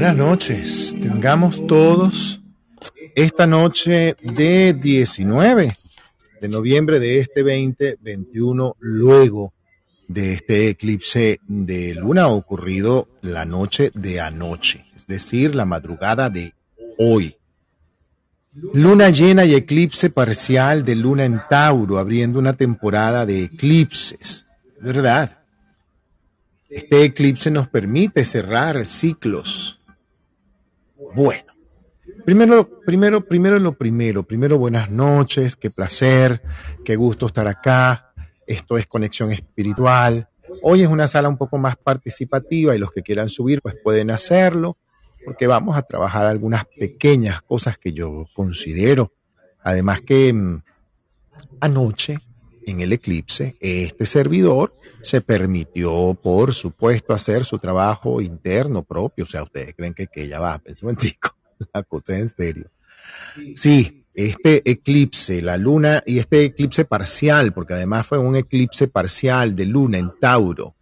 Buenas noches. Tengamos todos esta noche de 19 de noviembre de este 2021, luego de este eclipse de luna ocurrido la noche de anoche, es decir, la madrugada de hoy. Luna llena y eclipse parcial de luna en Tauro, abriendo una temporada de eclipses, ¿verdad? Este eclipse nos permite cerrar ciclos. Bueno, primero, primero, primero lo primero. Primero, buenas noches, qué placer, qué gusto estar acá. Esto es conexión espiritual. Hoy es una sala un poco más participativa y los que quieran subir pues pueden hacerlo porque vamos a trabajar algunas pequeñas cosas que yo considero. Además que mm, anoche en el eclipse, este servidor se permitió, por supuesto, hacer su trabajo interno propio. O sea, ustedes creen que, que ya va, pensé un momentico, la cosa en serio. Sí, este eclipse, la luna y este eclipse parcial, porque además fue un eclipse parcial de luna en Tauro,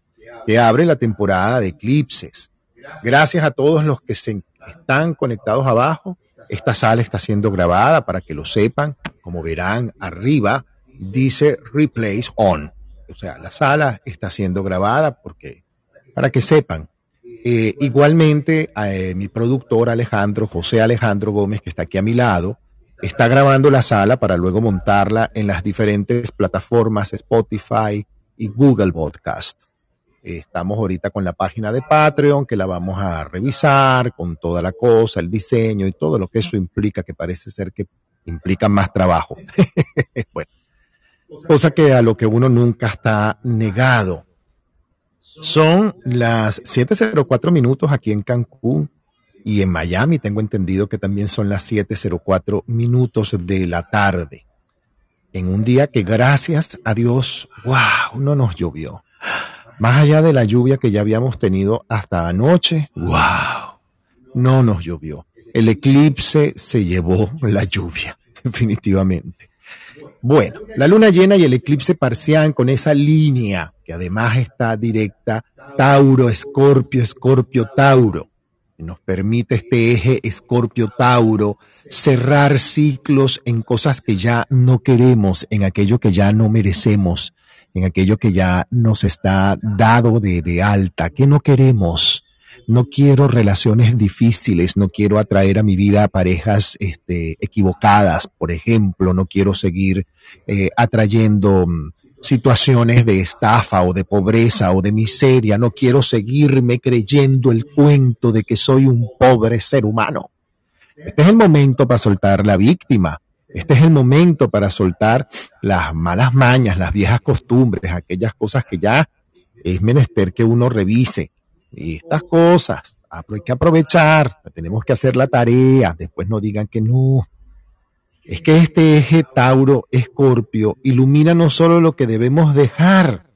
que abre la temporada de eclipses. Gracias a todos los que se están conectados abajo. Esta sala está siendo grabada para que lo sepan. Como verán arriba, dice replays on. O sea, la sala está siendo grabada porque, para que sepan. Eh, igualmente, eh, mi productor Alejandro, José Alejandro Gómez, que está aquí a mi lado, está grabando la sala para luego montarla en las diferentes plataformas Spotify y Google Podcast. Eh, estamos ahorita con la página de Patreon que la vamos a revisar con toda la cosa, el diseño y todo lo que eso implica, que parece ser que implica más trabajo. bueno, cosa que a lo que uno nunca está negado. Son las 7.04 minutos aquí en Cancún y en Miami tengo entendido que también son las 7.04 minutos de la tarde. En un día que gracias a Dios, wow, no nos llovió. Más allá de la lluvia que ya habíamos tenido hasta anoche, wow, no nos llovió. El eclipse se llevó la lluvia, definitivamente. Bueno, la luna llena y el eclipse parcial con esa línea que además está directa, Tauro, Escorpio, Escorpio, Tauro. Nos permite este eje Escorpio-Tauro cerrar ciclos en cosas que ya no queremos, en aquello que ya no merecemos, en aquello que ya nos está dado de, de alta, que no queremos no quiero relaciones difíciles, no quiero atraer a mi vida a parejas este, equivocadas, por ejemplo, no quiero seguir eh, atrayendo mm, situaciones de estafa o de pobreza o de miseria, no quiero seguirme creyendo el cuento de que soy un pobre ser humano. Este es el momento para soltar la víctima. Este es el momento para soltar las malas mañas, las viejas costumbres, aquellas cosas que ya es menester que uno revise estas cosas. Hay que aprovechar, tenemos que hacer la tarea, después no digan que no. Es que este eje Tauro, Escorpio, ilumina no solo lo que debemos dejar,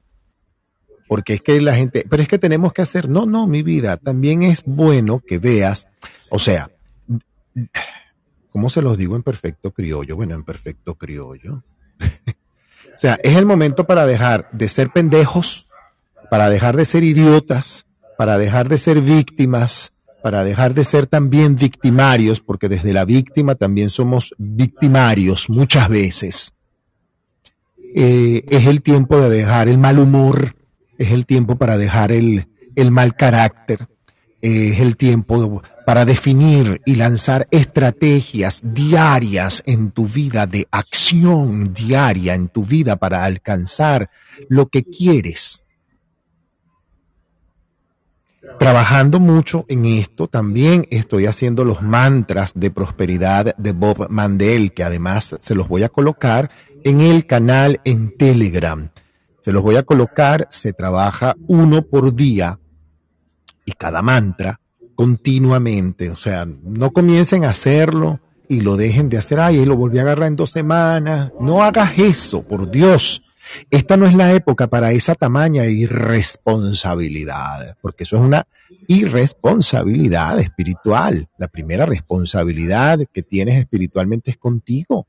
porque es que la gente, pero es que tenemos que hacer, no, no, mi vida, también es bueno que veas, o sea, ¿cómo se los digo en perfecto criollo? Bueno, en perfecto criollo. o sea, es el momento para dejar de ser pendejos, para dejar de ser idiotas, para dejar de ser víctimas, para dejar de ser también victimarios, porque desde la víctima también somos victimarios muchas veces. Eh, es el tiempo de dejar el mal humor, es el tiempo para dejar el, el mal carácter, es el tiempo para definir y lanzar estrategias diarias en tu vida, de acción diaria en tu vida para alcanzar lo que quieres Trabajando mucho en esto, también estoy haciendo los mantras de prosperidad de Bob Mandel, que además se los voy a colocar en el canal en Telegram. Se los voy a colocar, se trabaja uno por día y cada mantra continuamente. O sea, no comiencen a hacerlo y lo dejen de hacer. Ay, lo volví a agarrar en dos semanas. No hagas eso, por Dios. Esta no es la época para esa tamaña irresponsabilidad, porque eso es una irresponsabilidad espiritual. La primera responsabilidad que tienes espiritualmente es contigo.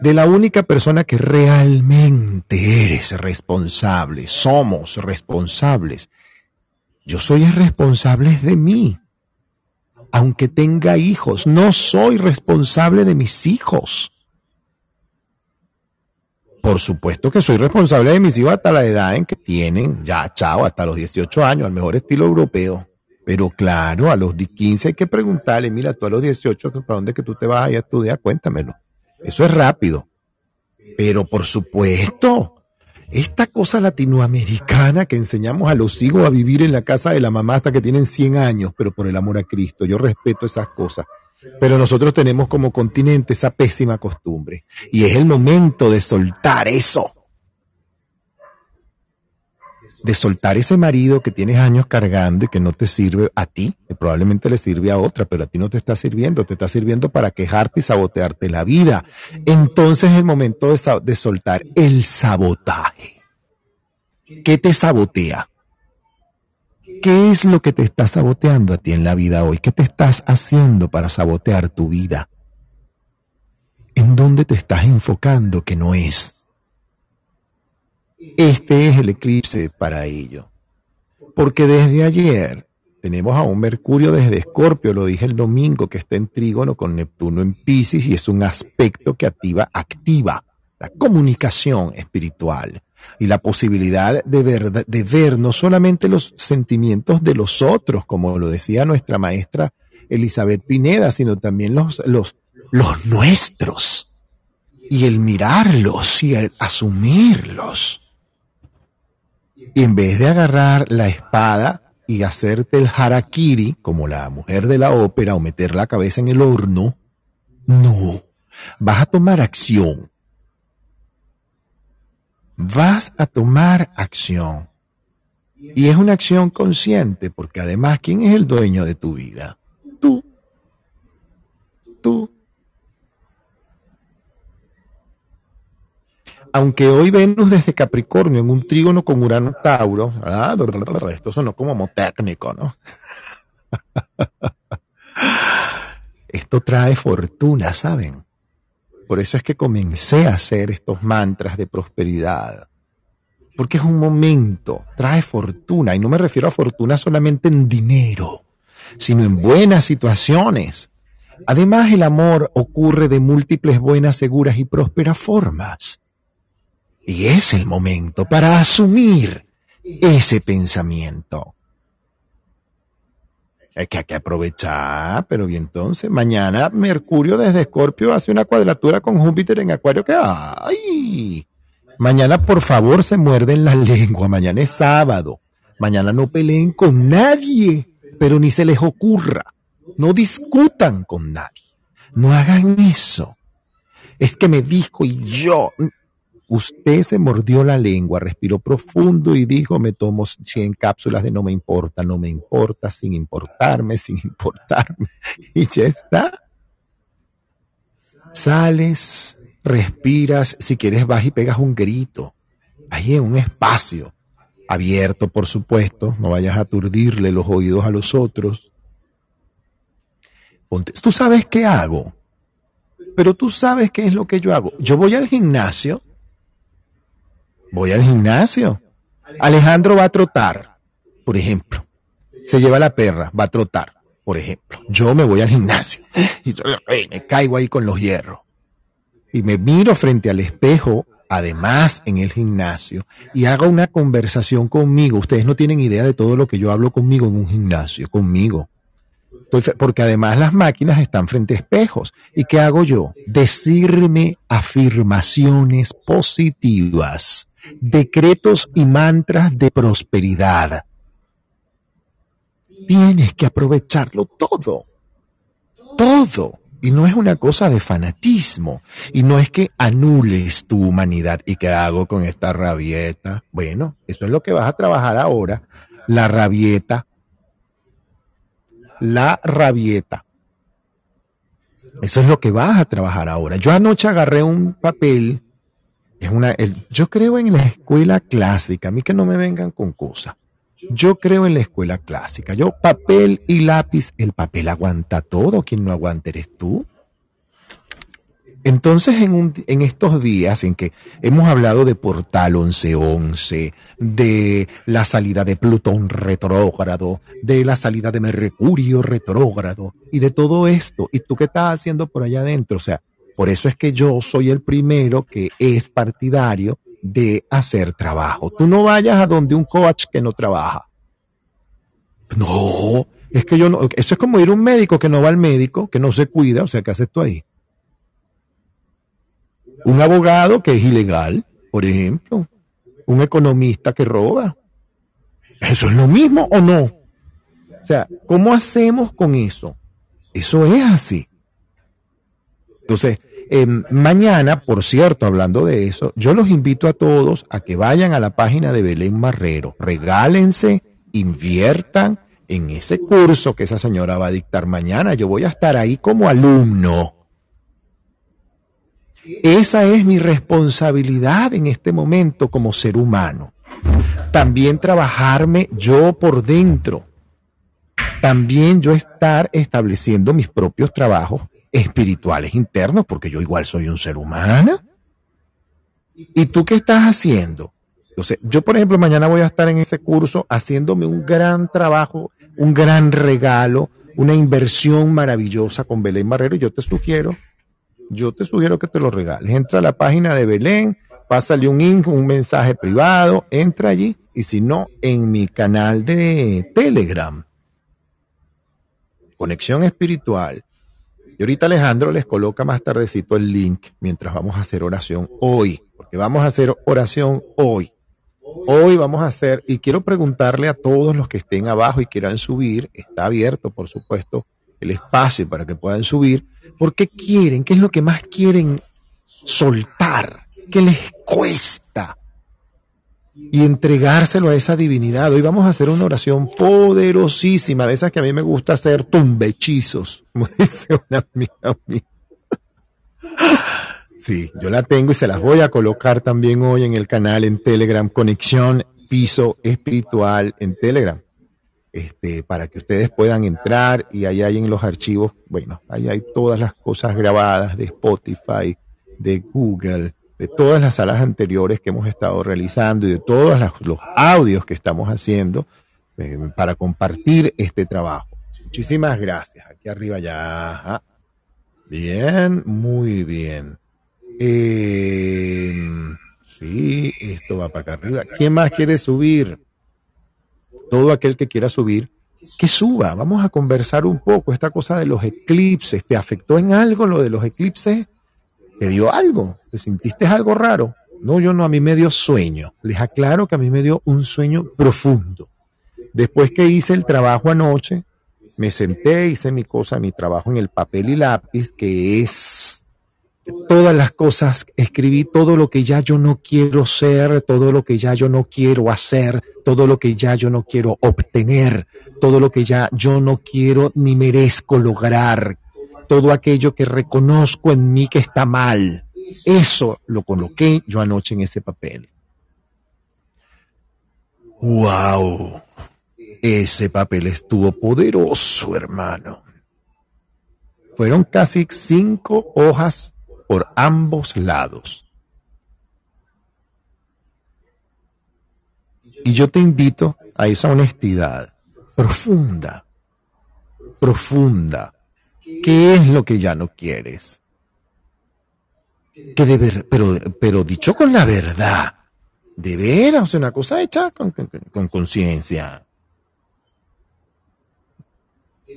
De la única persona que realmente eres responsable, somos responsables. Yo soy responsable de mí. aunque tenga hijos. No soy responsable de mis hijos. Por supuesto que soy responsable de mis hijos hasta la edad en que tienen, ya, chao, hasta los 18 años, al mejor estilo europeo. Pero claro, a los 15 hay que preguntarle, mira, tú a los 18, ¿para dónde que tú te vas a a estudiar? Cuéntamelo. Eso es rápido. Pero por supuesto, esta cosa latinoamericana que enseñamos a los hijos a vivir en la casa de la mamá hasta que tienen 100 años, pero por el amor a Cristo, yo respeto esas cosas. Pero nosotros tenemos como continente esa pésima costumbre. Y es el momento de soltar eso de soltar ese marido que tienes años cargando y que no te sirve a ti, probablemente le sirve a otra, pero a ti no te está sirviendo, te está sirviendo para quejarte y sabotearte la vida. Entonces es el momento de, de soltar el sabotaje. ¿Qué te sabotea? ¿Qué es lo que te está saboteando a ti en la vida hoy? ¿Qué te estás haciendo para sabotear tu vida? ¿En dónde te estás enfocando que no es? Este es el eclipse para ello. Porque desde ayer tenemos a un Mercurio desde Escorpio, lo dije el domingo, que está en trígono con Neptuno en Pisces y es un aspecto que activa, activa la comunicación espiritual y la posibilidad de ver, de ver no solamente los sentimientos de los otros, como lo decía nuestra maestra Elizabeth Pineda, sino también los, los, los nuestros. Y el mirarlos y el asumirlos. Y en vez de agarrar la espada y hacerte el harakiri, como la mujer de la ópera, o meter la cabeza en el horno, no, vas a tomar acción. Vas a tomar acción. Y es una acción consciente, porque además, ¿quién es el dueño de tu vida? Tú. Tú. aunque hoy Venus desde Capricornio en un trígono con Urano Tauro, esto sonó como técnico, ¿no? Esto trae fortuna, ¿saben? Por eso es que comencé a hacer estos mantras de prosperidad. Porque es un momento, trae fortuna, y no me refiero a fortuna solamente en dinero, sino en buenas situaciones. Además, el amor ocurre de múltiples buenas, seguras y prósperas formas. Y es el momento para asumir ese pensamiento. Hay que, hay que aprovechar, pero y entonces mañana Mercurio desde Escorpio hace una cuadratura con Júpiter en Acuario que ¡ay! Mañana por favor se muerden la lengua, mañana es sábado. Mañana no peleen con nadie, pero ni se les ocurra. No discutan con nadie. No hagan eso. Es que me dijo y yo, Usted se mordió la lengua, respiró profundo y dijo, me tomo 100 cápsulas de no me importa, no me importa, sin importarme, sin importarme. Y ya está. Sales, respiras, si quieres vas y pegas un grito. Ahí en un espacio, abierto por supuesto, no vayas a aturdirle los oídos a los otros. tú sabes qué hago, pero tú sabes qué es lo que yo hago. Yo voy al gimnasio Voy al gimnasio. Alejandro va a trotar, por ejemplo. Se lleva la perra, va a trotar, por ejemplo. Yo me voy al gimnasio y me caigo ahí con los hierros. Y me miro frente al espejo, además en el gimnasio, y hago una conversación conmigo. Ustedes no tienen idea de todo lo que yo hablo conmigo en un gimnasio, conmigo. Porque además las máquinas están frente a espejos. ¿Y qué hago yo? Decirme afirmaciones positivas decretos y mantras de prosperidad. Tienes que aprovecharlo todo, todo. Y no es una cosa de fanatismo. Y no es que anules tu humanidad. ¿Y qué hago con esta rabieta? Bueno, eso es lo que vas a trabajar ahora. La rabieta. La rabieta. Eso es lo que vas a trabajar ahora. Yo anoche agarré un papel es una, yo creo en la escuela clásica, a mí que no me vengan con cosas. Yo creo en la escuela clásica. Yo papel y lápiz, el papel aguanta todo, quien no aguanta eres tú. Entonces, en, en, estos días en que hemos hablado de Portal 1111, de la salida de Plutón retrógrado, de la salida de Mercurio retrógrado y de todo esto, ¿y tú qué estás haciendo por allá adentro? O sea, por eso es que yo soy el primero que es partidario de hacer trabajo. Tú no vayas a donde un coach que no trabaja. No, es que yo no, eso es como ir a un médico que no va al médico, que no se cuida, o sea, ¿qué haces tú ahí? Un abogado que es ilegal, por ejemplo. Un economista que roba. ¿Eso es lo mismo o no? O sea, ¿cómo hacemos con eso? Eso es así. Entonces, em, mañana, por cierto, hablando de eso, yo los invito a todos a que vayan a la página de Belén Marrero, regálense, inviertan en ese curso que esa señora va a dictar mañana. Yo voy a estar ahí como alumno. Esa es mi responsabilidad en este momento como ser humano. También trabajarme yo por dentro. También yo estar estableciendo mis propios trabajos espirituales internos, porque yo igual soy un ser humano. ¿Y tú qué estás haciendo? Entonces, yo, por ejemplo, mañana voy a estar en ese curso haciéndome un gran trabajo, un gran regalo, una inversión maravillosa con Belén Barrero. Y yo te sugiero yo te sugiero que te lo regales. Entra a la página de Belén, pásale un link, un mensaje privado, entra allí y si no, en mi canal de Telegram. Conexión espiritual. Y ahorita Alejandro les coloca más tardecito el link mientras vamos a hacer oración hoy, porque vamos a hacer oración hoy. Hoy vamos a hacer, y quiero preguntarle a todos los que estén abajo y quieran subir, está abierto, por supuesto, el espacio para que puedan subir, ¿Por qué quieren? ¿Qué es lo que más quieren soltar? ¿Qué les cuesta? Y entregárselo a esa divinidad. Hoy vamos a hacer una oración poderosísima, de esas que a mí me gusta hacer tumbechizos, como dice una amiga. Sí, yo la tengo y se las voy a colocar también hoy en el canal en Telegram, Conexión Piso Espiritual en Telegram. Este, para que ustedes puedan entrar y ahí hay en los archivos, bueno, ahí hay todas las cosas grabadas de Spotify, de Google, de todas las salas anteriores que hemos estado realizando y de todos los audios que estamos haciendo eh, para compartir este trabajo. Muchísimas gracias. Aquí arriba ya. Bien, muy bien. Eh, sí, esto va para acá arriba. ¿Quién más quiere subir? todo aquel que quiera subir, que suba. Vamos a conversar un poco. Esta cosa de los eclipses, ¿te afectó en algo lo de los eclipses? ¿Te dio algo? ¿Te sintiste algo raro? No, yo no, a mí me dio sueño. Les aclaro que a mí me dio un sueño profundo. Después que hice el trabajo anoche, me senté, hice mi cosa, mi trabajo en el papel y lápiz, que es todas las cosas, escribí todo lo que ya yo no quiero ser, todo lo que ya yo no quiero hacer, todo lo que ya yo no quiero obtener, todo lo que ya yo no quiero ni merezco lograr, todo aquello que reconozco en mí que está mal. Eso lo coloqué yo anoche en ese papel. ¡Wow! Ese papel estuvo poderoso, hermano. Fueron casi cinco hojas por ambos lados. Y yo te invito a esa honestidad profunda, profunda. ¿Qué es lo que ya no quieres? Que de pero, pero dicho con la verdad, de veras, una cosa hecha con conciencia.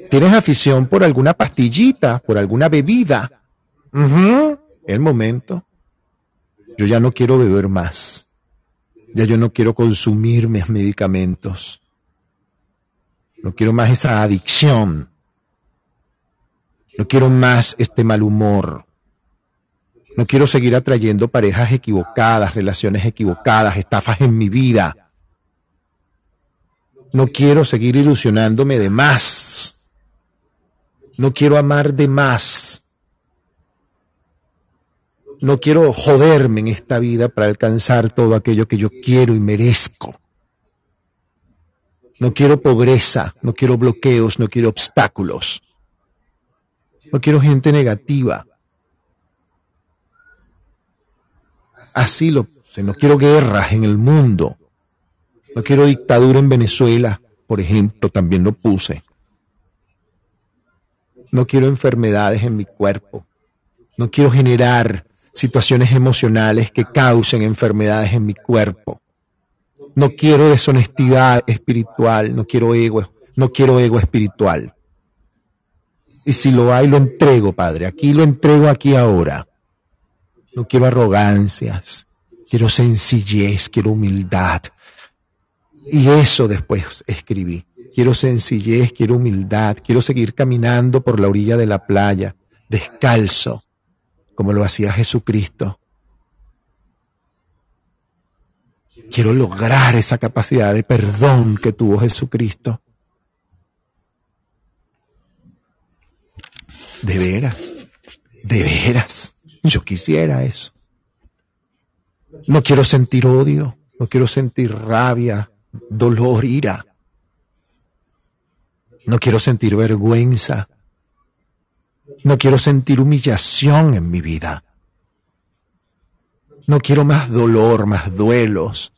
¿Tienes afición por alguna pastillita, por alguna bebida? El momento. Yo ya no quiero beber más. Ya yo no quiero consumir mis medicamentos. No quiero más esa adicción. No quiero más este mal humor. No quiero seguir atrayendo parejas equivocadas, relaciones equivocadas, estafas en mi vida. No quiero seguir ilusionándome de más. No quiero amar de más. No quiero joderme en esta vida para alcanzar todo aquello que yo quiero y merezco. No quiero pobreza, no quiero bloqueos, no quiero obstáculos. No quiero gente negativa. Así lo puse. No quiero guerras en el mundo. No quiero dictadura en Venezuela, por ejemplo, también lo puse. No quiero enfermedades en mi cuerpo. No quiero generar situaciones emocionales que causen enfermedades en mi cuerpo. No quiero deshonestidad espiritual, no quiero ego, no quiero ego espiritual. Y si lo hay, lo entrego, Padre. Aquí lo entrego aquí ahora. No quiero arrogancias, quiero sencillez, quiero humildad. Y eso después escribí. Quiero sencillez, quiero humildad, quiero seguir caminando por la orilla de la playa, descalzo, como lo hacía Jesucristo. Quiero lograr esa capacidad de perdón que tuvo Jesucristo. De veras, de veras, yo quisiera eso. No quiero sentir odio, no quiero sentir rabia, dolor, ira. No quiero sentir vergüenza. No quiero sentir humillación en mi vida. No quiero más dolor, más duelos.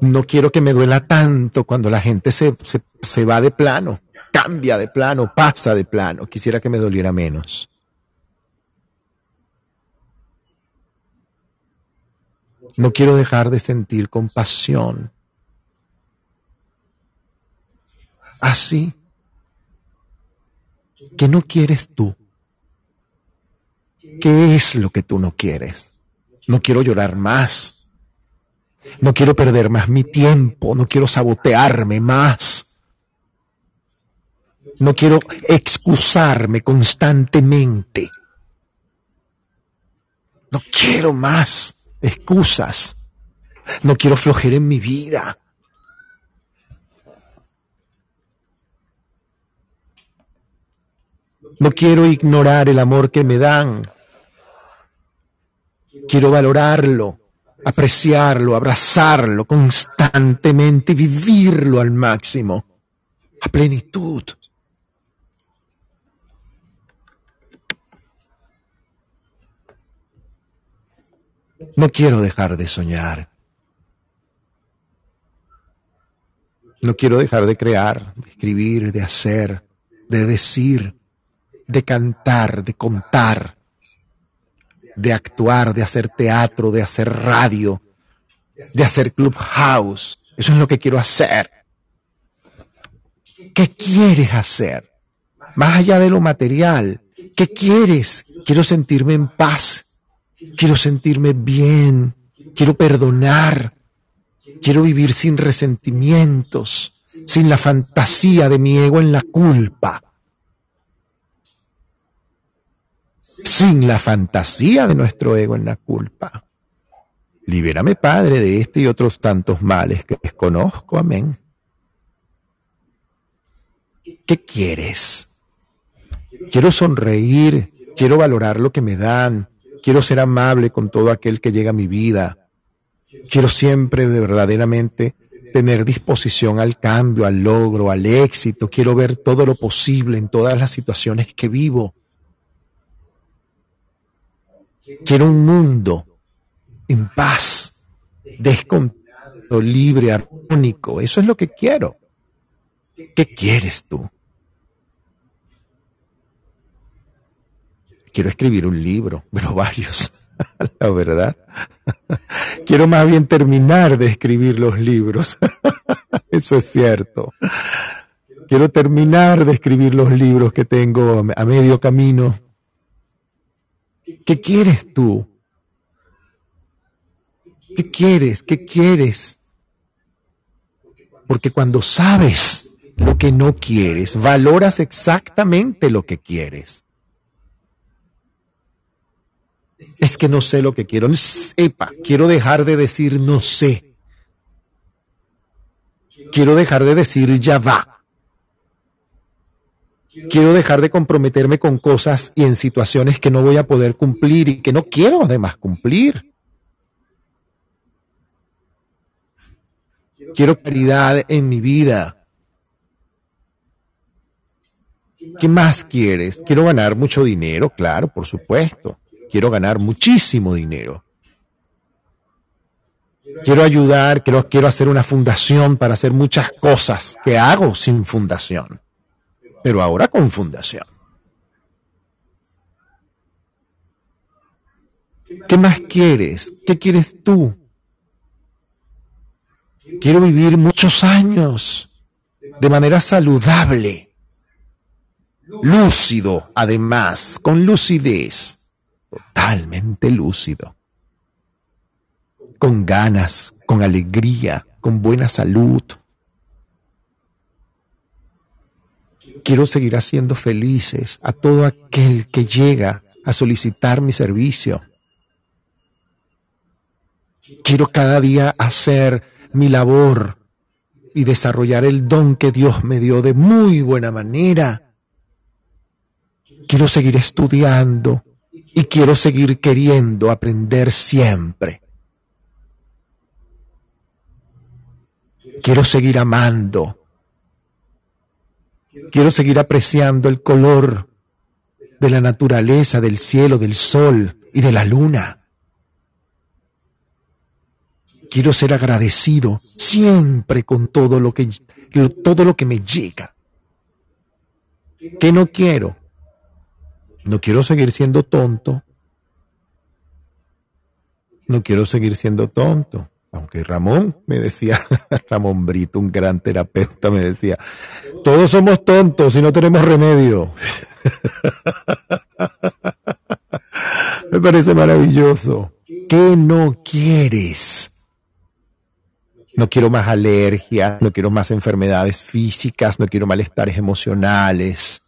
No quiero que me duela tanto cuando la gente se, se, va de plano, cambia de plano, pasa de plano. Quisiera que me doliera menos. No quiero dejar de sentir compasión. Así que no quieres tú. ¿Qué es lo que tú no quieres? No quiero llorar más. No quiero perder más mi tiempo. No quiero sabotearme más. No quiero excusarme constantemente. No quiero más excusas. No quiero flojer en mi vida. No quiero ignorar el amor que me dan. Quiero valorarlo, apreciarlo, abrazarlo constantemente y vivirlo al máximo, a plenitud. No quiero dejar de soñar. No quiero dejar de crear, de escribir, de hacer, de decir, de cantar, de contar, de actuar, de hacer teatro, de hacer radio, de hacer clubhouse. Eso es lo que quiero hacer. ¿Qué quieres hacer? Más allá de lo material, ¿qué quieres? Quiero sentirme en paz. Quiero sentirme bien. Quiero perdonar. Quiero vivir sin resentimientos, sin la fantasía de mi ego en la culpa. sin la fantasía de nuestro ego en la culpa. Libérame, Padre, de este y otros tantos males que desconozco. Amén. ¿Qué quieres? Quiero sonreír, quiero valorar lo que me dan, quiero ser amable con todo aquel que llega a mi vida. Quiero siempre de verdaderamente tener disposición al cambio, al logro, al éxito. Quiero ver todo lo posible en todas las situaciones que vivo. Quiero un mundo en paz, descontento, libre, armónico. Eso es lo que quiero. ¿Qué quieres tú? Quiero escribir un libro, pero varios, la verdad. Quiero más bien terminar de escribir los libros. Eso es cierto. Quiero terminar de escribir los libros que tengo a medio camino ¿Qué quieres tú? ¿Qué quieres? ¿Qué quieres? Porque cuando sabes lo que no quieres, valoras exactamente lo que quieres. Es que no sé lo que quiero. Sepa, quiero dejar de decir no sé. Quiero dejar de decir ya va. Quiero dejar de comprometerme con cosas y en situaciones que no voy a poder cumplir y que no quiero además cumplir. Quiero claridad en mi vida. ¿Qué más quieres? Quiero ganar mucho dinero, claro, por supuesto. Quiero ganar muchísimo dinero. Quiero ayudar, quiero, hacer una fundación para hacer muchas cosas que hago sin fundación, pero ahora con fundación. ¿Qué más quieres? ¿Qué quieres tú? Quiero vivir muchos años de manera saludable, lúcido, además, con lucidez, totalmente lúcido, con ganas, con alegría, con buena salud. Quiero seguir haciendo felices a todo aquel que llega a solicitar mi servicio. Quiero cada día hacer mi labor y desarrollar el don que Dios me dio de muy buena manera. Quiero seguir estudiando y quiero seguir queriendo aprender siempre. Quiero seguir amando. Quiero seguir apreciando el color de la naturaleza, del cielo, del sol y de la luna. Quiero ser agradecido siempre con todo lo que, todo lo que me llega. ¿Qué no quiero? No quiero seguir siendo tonto. No quiero seguir siendo tonto. Aunque Ramón me decía, Ramón Brito, un gran terapeuta, me decía, todos somos tontos y no tenemos remedio. me parece maravilloso. ¿Qué no quieres? No quiero más alergias, no quiero más enfermedades físicas, no quiero malestares emocionales.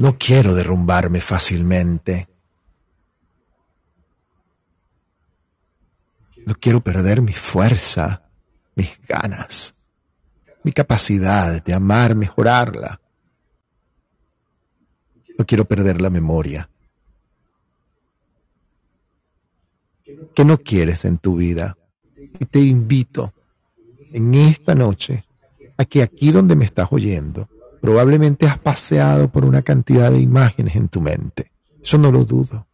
No quiero derrumbarme fácilmente. No quiero perder mi fuerza, mis ganas, mi capacidad de amar, mejorarla. No quiero perder la memoria. ¿Qué no quieres en tu vida? Y te invito en esta noche a que aquí donde me estás oyendo, probablemente has paseado por una cantidad de imágenes en tu mente. Eso no lo dudo.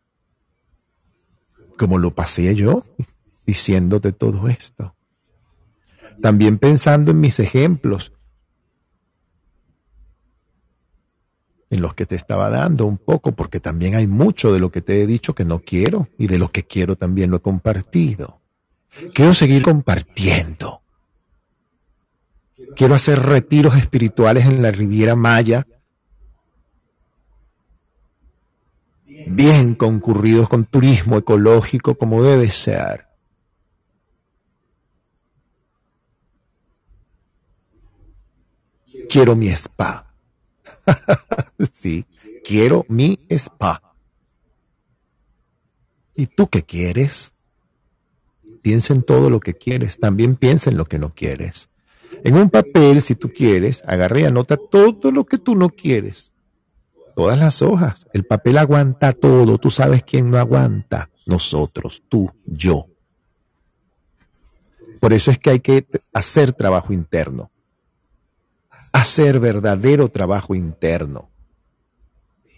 Como lo pasé yo, diciéndote todo esto. También pensando en mis ejemplos, en los que te estaba dando un poco, porque también hay mucho de lo que te he dicho que no quiero y de lo que quiero también lo he compartido. Quiero seguir compartiendo. Quiero hacer retiros espirituales en la Riviera Maya, bien concurridos con turismo ecológico como debe ser. Quiero mi spa sí, quiero mi spa. ¿Y tú qué quieres? Piensa en todo lo que quieres, también piensa en lo que no quieres. En un papel, si tú quieres, agarra y anota todo lo que tú no quieres. Todas las hojas. El papel aguanta todo. Tú sabes quién no aguanta. Nosotros, tú, yo. Por eso es que hay que hacer trabajo interno hacer verdadero trabajo interno.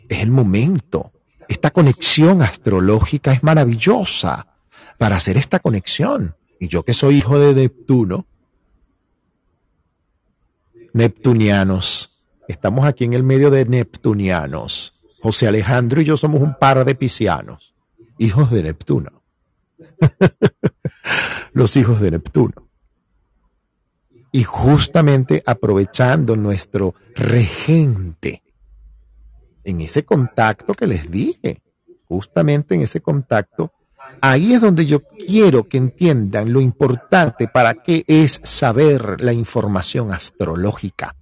Es el momento. Esta conexión astrológica es maravillosa para hacer esta conexión. Y yo que soy hijo de Neptuno, neptunianos, estamos aquí en el medio de neptunianos. José Alejandro y yo somos un par de piscianos, hijos de Neptuno. Los hijos de Neptuno y justamente aprovechando nuestro regente en ese contacto que les dije, justamente en ese contacto, ahí es donde yo quiero que entiendan lo importante para qué es saber la información astrológica.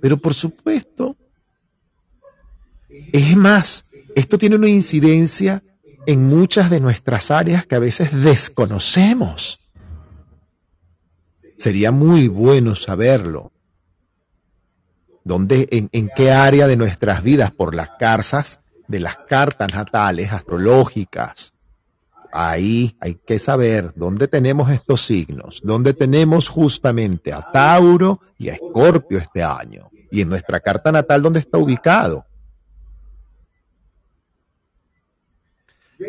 Pero por supuesto, es más, esto tiene una incidencia en muchas de nuestras áreas que a veces desconocemos. Sería muy bueno saberlo. ¿Dónde, en, qué área de nuestras vidas, por las cartas, de las cartas natales astrológicas, Ahí hay que saber dónde tenemos estos signos, dónde tenemos justamente a Tauro y a Escorpio este año, y en nuestra carta natal dónde está ubicado.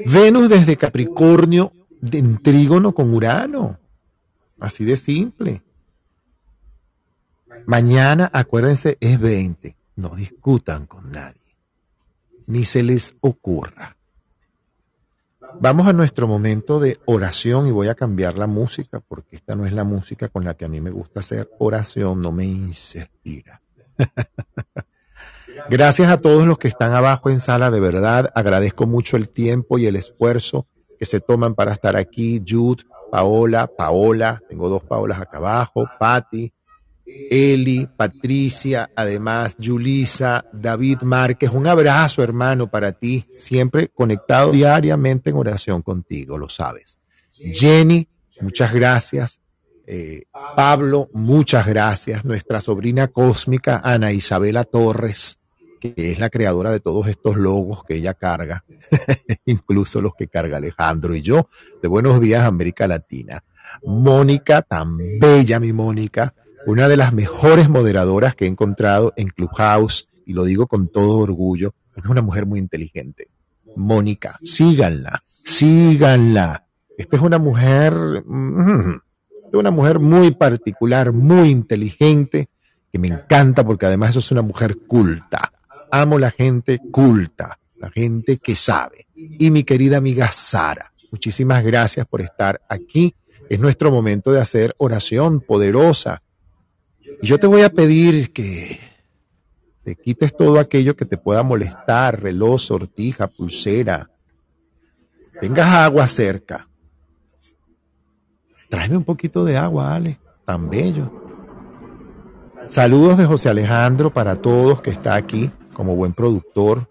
Venus desde Capricornio en trígono con Urano. Así de simple. Mañana, acuérdense, es 20. No discutan con nadie. Ni se les ocurra. Vamos a nuestro momento de oración y voy a cambiar la música porque esta no es la música con la que a mí me gusta hacer oración, no me inspira. Gracias a todos los que están abajo en sala, de verdad, agradezco mucho el tiempo y el esfuerzo que se toman para estar aquí. Jude, Paola, Paola, tengo dos Paolas acá abajo, Patti, Eli, Patricia, además Yulisa, David Márquez. Un abrazo, hermano, para ti. Siempre conectado diariamente en oración contigo, lo sabes. Jenny, muchas gracias. Eh, Pablo, muchas gracias. Nuestra sobrina cósmica, Ana Isabela Torres, que es la creadora de todos estos logos que ella carga, incluso los que carga Alejandro y yo, de Buenos Días América Latina. Mónica, tan bella mi Mónica, una de las mejores moderadoras que he encontrado en Clubhouse, y lo digo con todo orgullo, porque es una mujer muy inteligente. Mónica, síganla, síganla. Esta es una mujer, mm, una mujer muy particular, muy inteligente, que me encanta porque además es una mujer culta. Amo la gente culta, la gente que sabe. Y mi querida amiga Sara, muchísimas gracias por estar aquí. Es nuestro momento de hacer oración poderosa y yo te voy a pedir que te quites todo aquello que te pueda molestar, reloj, sortija, pulsera. Tengas agua cerca. Tráeme un poquito de agua, Ale, tan bello. Saludos de José Alejandro para todos que está aquí como buen productor,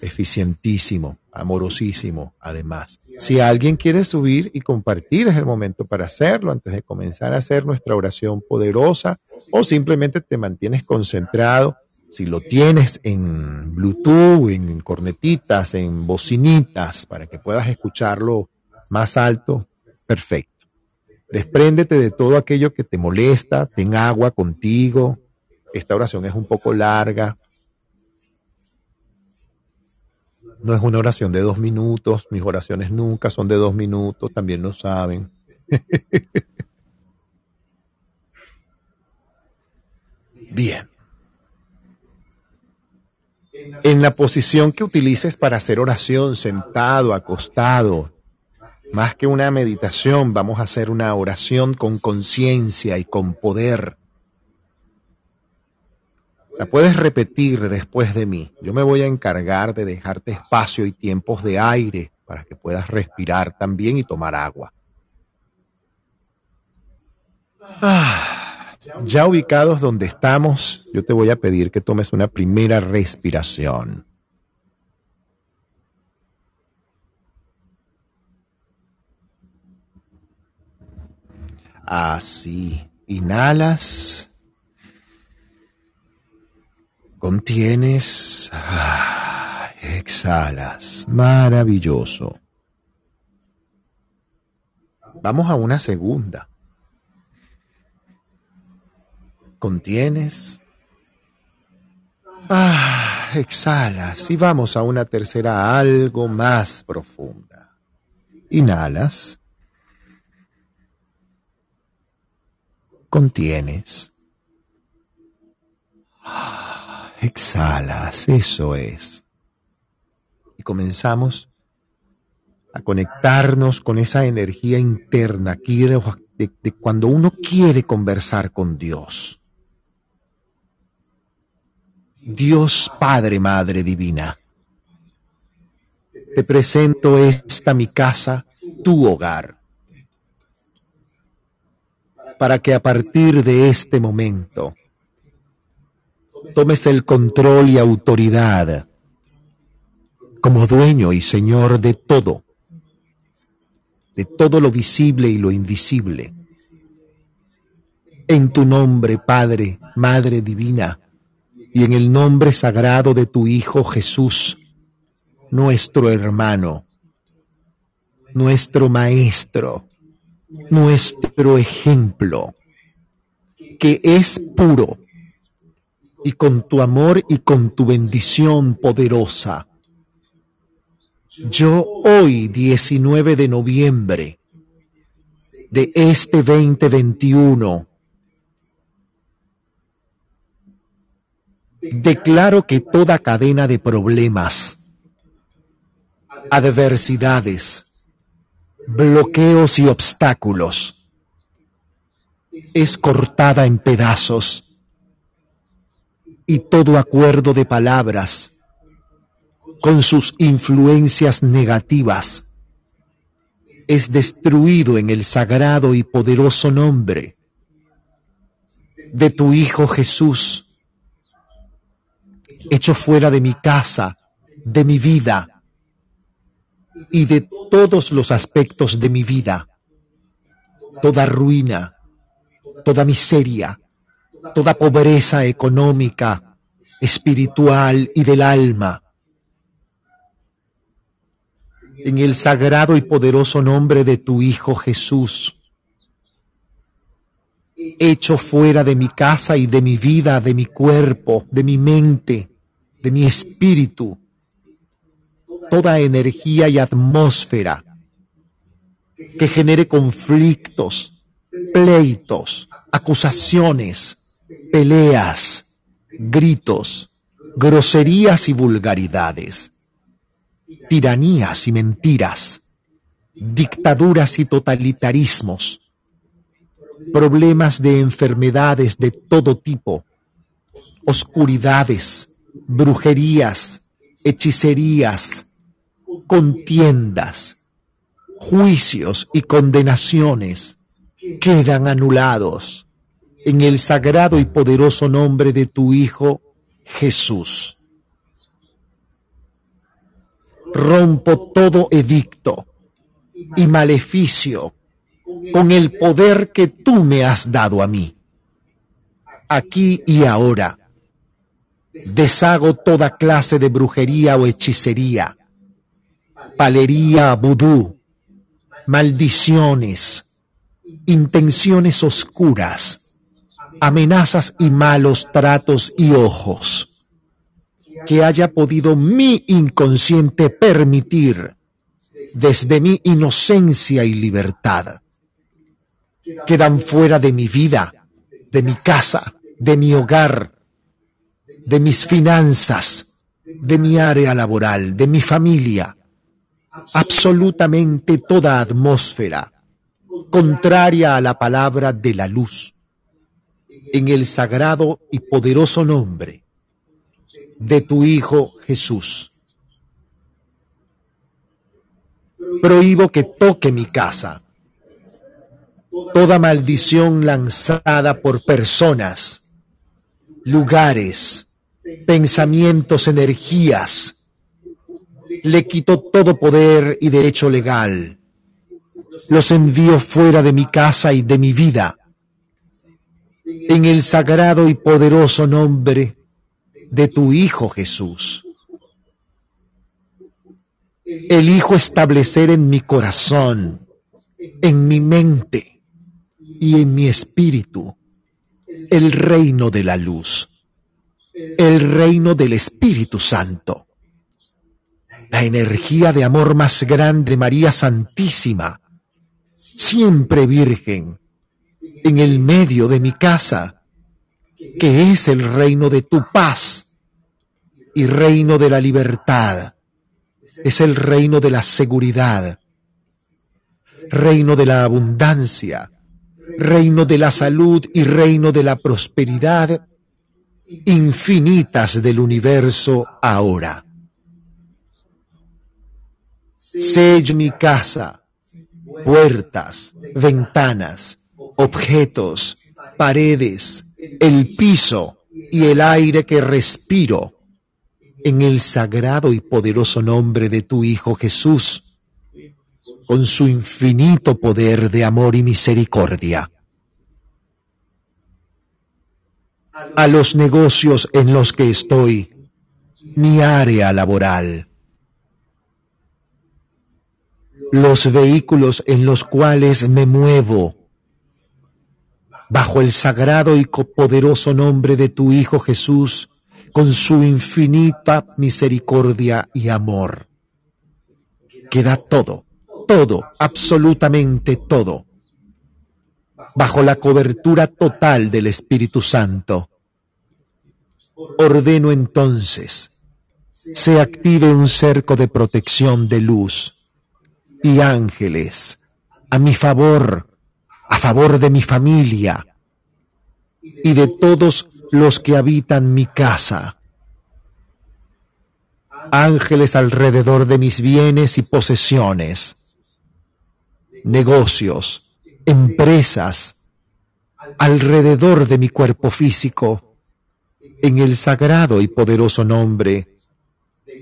eficientísimo, amorosísimo, además. Si alguien quiere subir y compartir, es el momento para hacerlo antes de comenzar a hacer nuestra oración poderosa o simplemente te mantienes concentrado. Si lo tienes en Bluetooth, en cornetitas, en bocinitas, para que puedas escucharlo más alto, perfecto. Despréndete de todo aquello que te molesta, ten agua contigo. Esta oración es un poco larga. No es una oración de dos minutos, mis oraciones nunca son de dos minutos, también lo saben. Bien. En la posición que utilices para hacer oración, sentado, acostado, más que una meditación, vamos a hacer una oración con conciencia y con poder. La puedes repetir después de mí. Yo me voy a encargar de dejarte espacio y tiempos de aire para que puedas respirar también y tomar agua. Ah. Ya ubicados donde estamos, yo te voy a pedir que tomes una primera respiración. Así, inhalas, contienes, ah, exhalas, maravilloso. Vamos a una segunda. contienes. Ah, exhalas y vamos a una tercera algo más profunda. Inhalas. Contienes. Ah, exhalas, eso es. Y comenzamos a conectarnos con esa energía interna de, de cuando uno quiere conversar con Dios Dios Padre, Madre Divina, te presento esta mi casa, tu hogar, para que a partir de este momento tomes el control y autoridad como dueño y señor de todo, de todo lo visible y lo invisible. En tu nombre, Padre, Madre Divina, y en el nombre sagrado de tu Hijo Jesús, nuestro hermano, nuestro Maestro, nuestro ejemplo, que es puro, y con tu amor y con tu bendición poderosa. Yo hoy, 19 de noviembre de este 2021, declaro que toda cadena de problemas, adversidades, bloqueos y obstáculos es cortada en pedazos y todo acuerdo de palabras con sus influencias negativas es destruido en el sagrado y poderoso nombre de tu Hijo Jesús, hecho fuera de mi casa, de mi vida y de todos los aspectos de mi vida, toda ruina, toda miseria, toda pobreza económica, espiritual y del alma. En el sagrado y poderoso nombre de tu Hijo Jesús, hecho fuera de mi casa y de mi vida, de mi cuerpo, de mi mente, de mi espíritu, toda energía y atmósfera que genere conflictos, pleitos, acusaciones, peleas, gritos, groserías y vulgaridades, tiranías y mentiras, dictaduras y totalitarismos, problemas de enfermedades de todo tipo, oscuridades, brujerías, hechicerías, contiendas, juicios y condenaciones quedan anulados en el sagrado y poderoso nombre de tu Hijo Jesús. Rompo todo edicto y maleficio con el poder que tú me has dado a mí. Aquí y ahora. Deshago toda clase de brujería o hechicería, palería, vudú, maldiciones, intenciones oscuras, amenazas y malos tratos y ojos. Que haya podido mi inconsciente permitir desde mi inocencia y libertad. Quedan fuera de mi vida, de mi casa, de mi hogar, de mis finanzas, de mi área laboral, de mi familia, absolutamente toda atmósfera contraria a la palabra de la luz en el sagrado y poderoso nombre de tu Hijo Jesús. Prohíbo que toque mi casa. Toda maldición lanzada por personas, lugares, pensamientos, energías, le quito todo poder y derecho legal. Los envío fuera de mi casa y de mi vida en el sagrado y poderoso nombre de tu Hijo Jesús. Elijo establecer en mi corazón, en mi mente y en mi espíritu el reino de la luz, el reino del Espíritu Santo, la energía de amor más grande, María Santísima, siempre Virgen, en el medio de mi casa, que es el reino de tu paz y reino de la libertad. Es el reino de la seguridad, reino de la abundancia, reino de la salud y reino de la prosperidad infinitas del universo ahora. Sello mi casa, puertas, ventanas, objetos, paredes, el piso y el aire que respiro, en el sagrado y poderoso nombre de tu Hijo Jesús, con su infinito poder de amor y misericordia. A los negocios en los que estoy, mi área laboral, los vehículos en los cuales me muevo, bajo el sagrado y poderoso nombre de tu Hijo Jesús, con su infinita misericordia y amor. Queda todo, todo, absolutamente todo, bajo la cobertura total del Espíritu Santo. Ordeno entonces, se active un cerco de protección de luz y ángeles a mi favor, a favor de mi familia y de todos los que habitan mi casa. Ángeles alrededor de mis bienes y posesiones, negocios, empresas, alrededor de mi cuerpo físico, en el sagrado y poderoso nombre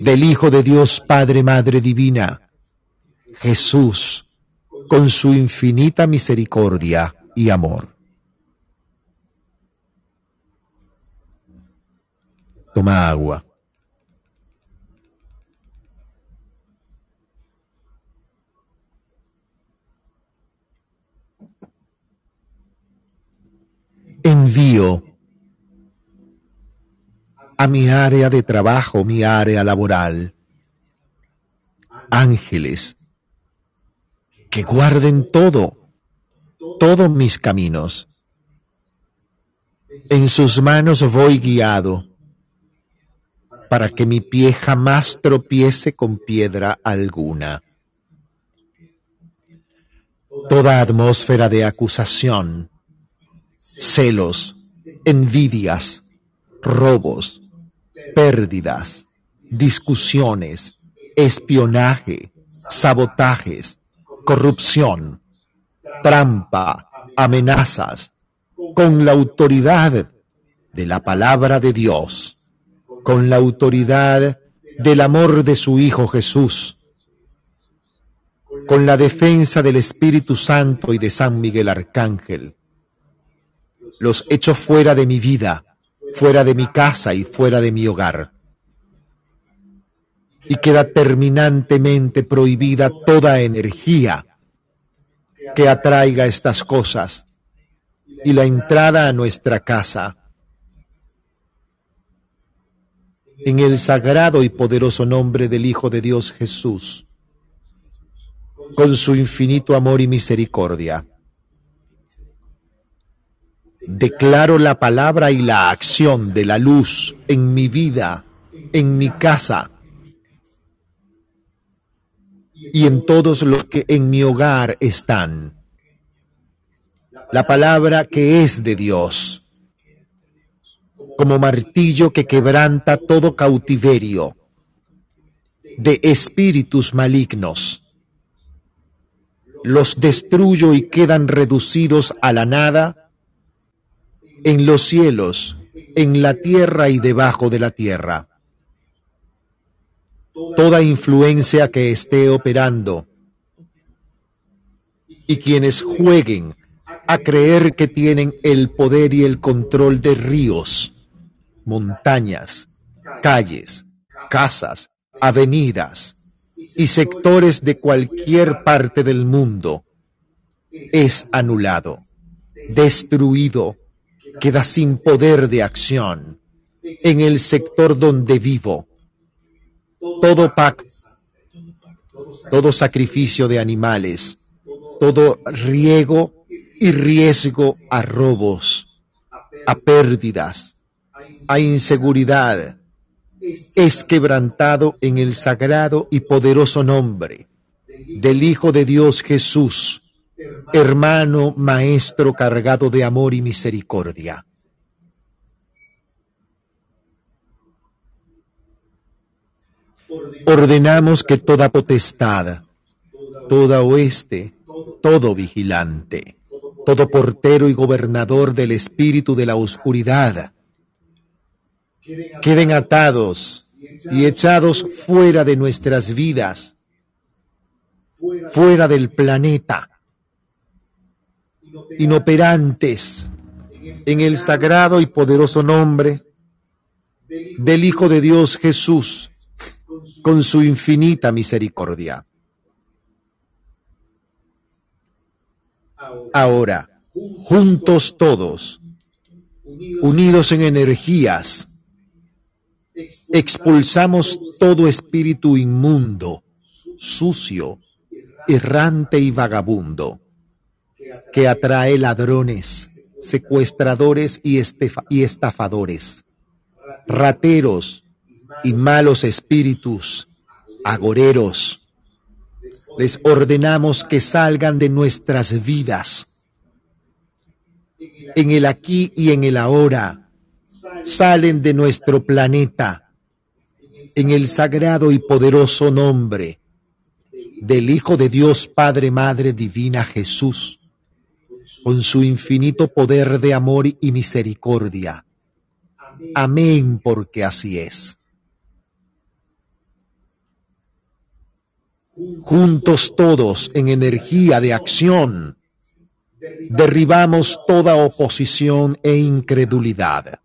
del Hijo de Dios Padre, Madre Divina, Jesús, con su infinita misericordia y amor. Toma agua. Envío a mi área de trabajo, mi área laboral, ángeles que guarden todo, todos mis caminos. En sus manos voy guiado para que mi pie jamás tropiece con piedra alguna. Toda atmósfera de acusación, celos, envidias, robos, pérdidas, discusiones, espionaje, sabotajes, corrupción, trampa, amenazas, con la autoridad de la palabra de Dios con la autoridad del amor de su Hijo Jesús, con la defensa del Espíritu Santo y de San Miguel Arcángel. Los echo fuera de mi vida, fuera de mi casa y fuera de mi hogar. Y queda terminantemente prohibida toda energía que atraiga estas cosas y la entrada a nuestra casa en el sagrado y poderoso nombre del Hijo de Dios Jesús, con su infinito amor y misericordia. Declaro la palabra y la acción de la luz en mi vida, en mi casa y en todos los que en mi hogar están. La palabra que es de Dios como martillo que quebranta todo cautiverio de espíritus malignos. Los destruyo y quedan reducidos a la nada en los cielos, en la tierra y debajo de la tierra. Toda influencia que esté operando y quienes jueguen a creer que tienen el poder y el control de ríos, montañas, calles, casas, avenidas y sectores de cualquier parte del mundo es anulado, destruido, queda sin poder de acción en el sector donde vivo. Todo pacto, todo sacrificio de animales, todo riego y riesgo a robos, a pérdidas, a inseguridad es quebrantado en el sagrado y poderoso nombre del Hijo de Dios Jesús, hermano maestro cargado de amor y misericordia. Ordenamos que toda potestad, toda oeste, todo vigilante, todo portero y gobernador del espíritu de la oscuridad, queden atados y echados fuera de nuestras vidas, fuera del planeta, inoperantes en el sagrado y poderoso nombre del Hijo de Dios Jesús, con su infinita misericordia. Ahora, juntos todos, unidos en energías, expulsamos todo espíritu inmundo, sucio, errante y vagabundo, que atrae ladrones, secuestradores y, estafadores, rateros y malos espíritus, agoreros. Les ordenamos que salgan de nuestras vidas, en el aquí y en el ahora, salen de nuestro planeta, en el sagrado y poderoso nombre del Hijo de Dios Padre, Madre Divina Jesús, con su infinito poder de amor y misericordia. Amén, porque así es. Juntos todos en energía de acción, derribamos toda oposición e incredulidad.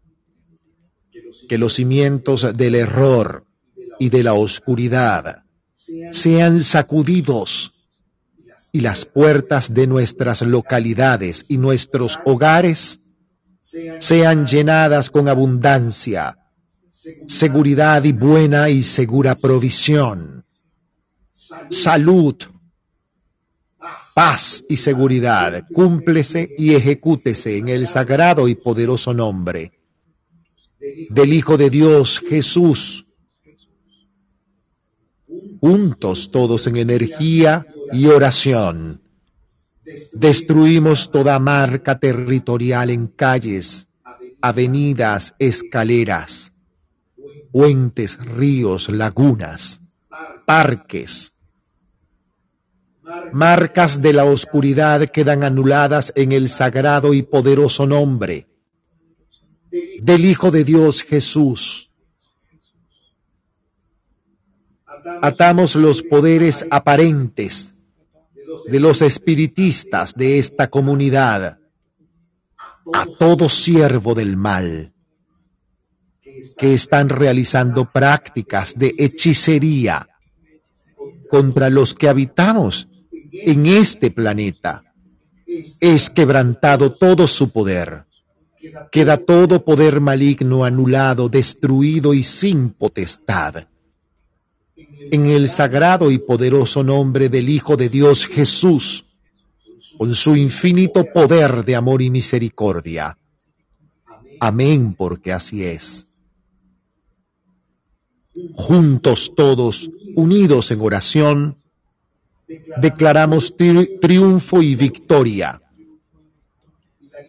Que los cimientos del error y de la oscuridad sean sacudidos y las puertas de nuestras localidades y nuestros hogares sean llenadas con abundancia, seguridad y buena y segura provisión, salud, paz y seguridad, cúmplese y ejecútese en el sagrado y poderoso nombre del Hijo de Dios Jesús, juntos todos en energía y oración. Destruimos toda marca territorial en calles, avenidas, escaleras, puentes, ríos, lagunas, parques. Marcas de la oscuridad quedan anuladas en el sagrado y poderoso nombre del Hijo de Dios Jesús. Atamos los poderes aparentes de los espiritistas de esta comunidad a todo siervo del mal que están realizando prácticas de hechicería contra los que habitamos en este planeta. Es quebrantado todo su poder. Queda todo poder maligno anulado, destruido y sin potestad en el sagrado y poderoso nombre del Hijo de Dios Jesús, con su infinito poder de amor y misericordia. Amén, porque así es. Juntos todos, unidos en oración, declaramos triunfo y victoria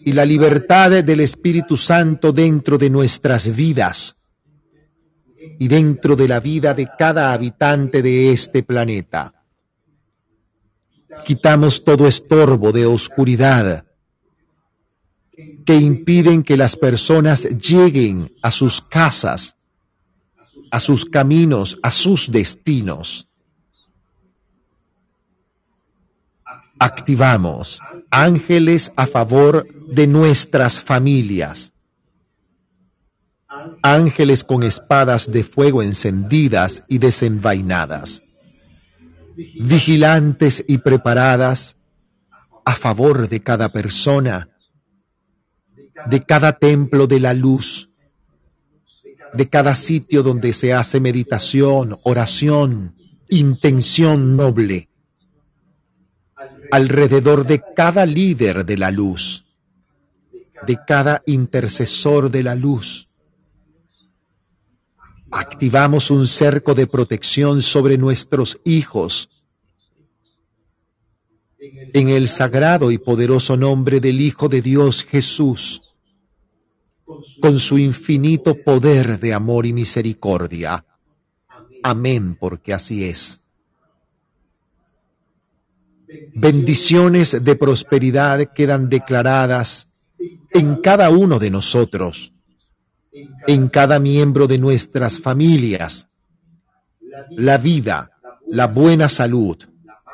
y la libertad del Espíritu Santo dentro de nuestras vidas y dentro de la vida de cada habitante de este planeta. Quitamos todo estorbo de oscuridad que impiden que las personas lleguen a sus casas, a sus caminos, a sus destinos. Activamos ángeles a favor de nuestras familias. Ángeles con espadas de fuego encendidas y desenvainadas, vigilantes y preparadas a favor de cada persona, de cada templo de la luz, de cada sitio donde se hace meditación, oración, intención noble, alrededor de cada líder de la luz, de cada intercesor de la luz, activamos un cerco de protección sobre nuestros hijos. En el sagrado y poderoso nombre del Hijo de Dios Jesús, con su infinito poder de amor y misericordia. Amén, porque así es. Bendiciones de prosperidad quedan declaradas en cada uno de nosotros en cada miembro de nuestras familias, la vida, la buena salud,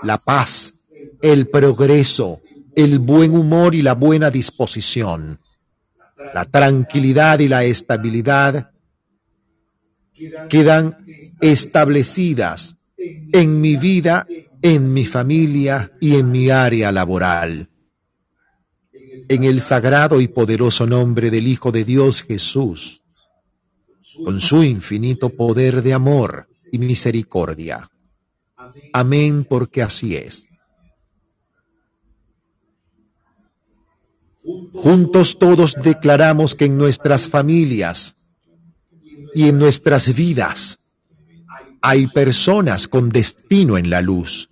la paz, el progreso, el buen humor y la buena disposición, la tranquilidad y la estabilidad quedan establecidas en mi vida, en mi familia y en mi área laboral. en el sagrado y poderoso nombre del Hijo de Dios Jesús, con su infinito poder de amor y misericordia. Amén porque así es. Juntos todos declaramos que en nuestras familias y en nuestras vidas hay personas con destino en la luz,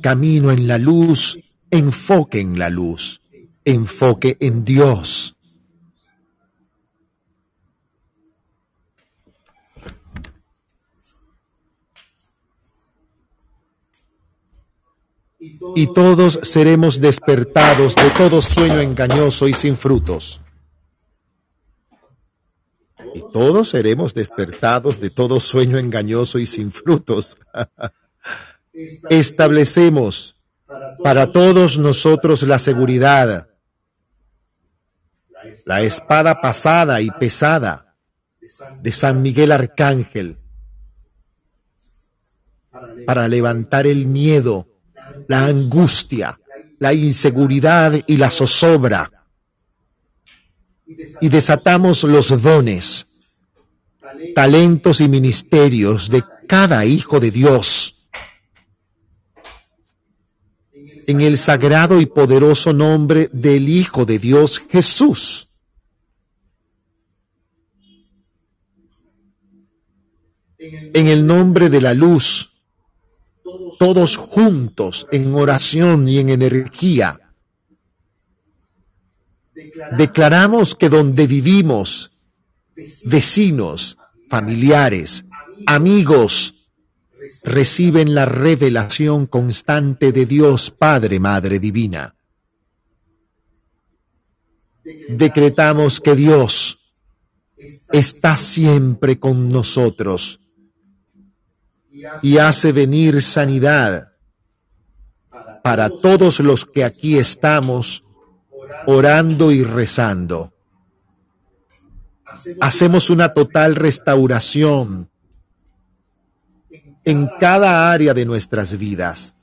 camino en la luz, enfoque en la luz, enfoque en Dios. y todos seremos despertados de todo sueño engañoso y sin frutos. Y todos seremos despertados de todo sueño engañoso y sin frutos. Establecemos para todos nosotros la seguridad, la espada pasada y pesada de San Miguel Arcángel para levantar el miedo la angustia, la inseguridad y la zozobra. Y desatamos los dones, talentos y ministerios de cada hijo de Dios. En el sagrado y poderoso nombre del Hijo de Dios Jesús. En el nombre de la luz, todos juntos en oración y en energía. Declaramos que donde vivimos, vecinos, familiares, amigos, reciben la revelación constante de Dios Padre, Madre Divina. Decretamos que Dios está siempre con nosotros y hace venir sanidad para todos los que aquí estamos orando y rezando. Hacemos una total restauración en cada área de nuestras vidas.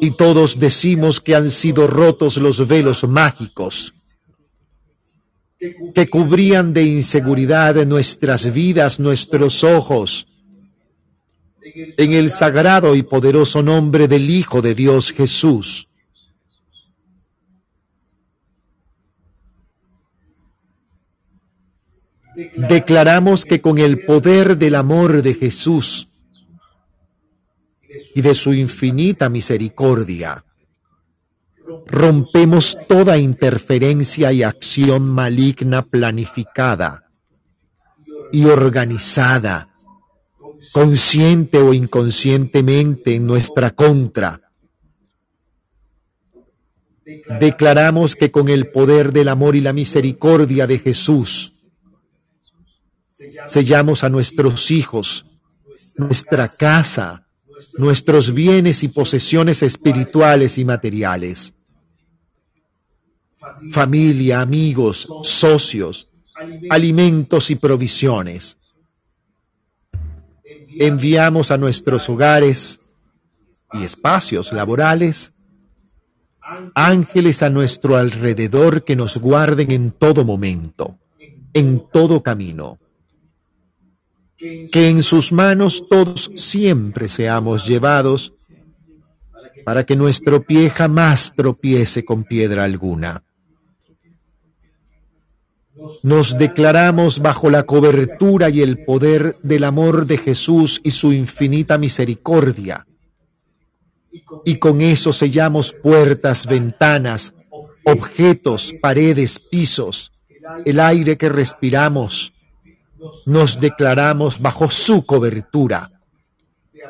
Y todos decimos que han sido rotos los velos mágicos que cubrían de inseguridad nuestras vidas, nuestros ojos, en el sagrado y poderoso nombre del Hijo de Dios Jesús. Declaramos que con el poder del amor de Jesús y de su infinita misericordia, rompemos toda interferencia y acción maligna planificada y organizada, consciente o inconscientemente en nuestra contra. Declaramos que con el poder del amor y la misericordia de Jesús, sellamos a nuestros hijos, nuestra casa, nuestros bienes y posesiones espirituales y materiales familia, amigos, socios, alimentos y provisiones. Enviamos a nuestros hogares y espacios laborales ángeles a nuestro alrededor que nos guarden en todo momento, en todo camino. Que en sus manos todos siempre seamos llevados para que nuestro pie jamás tropiece con piedra alguna nos declaramos bajo la cobertura y el poder del amor de Jesús y su infinita misericordia. Y con eso sellamos puertas, ventanas, objetos, paredes, pisos, el aire que respiramos. Nos declaramos bajo su cobertura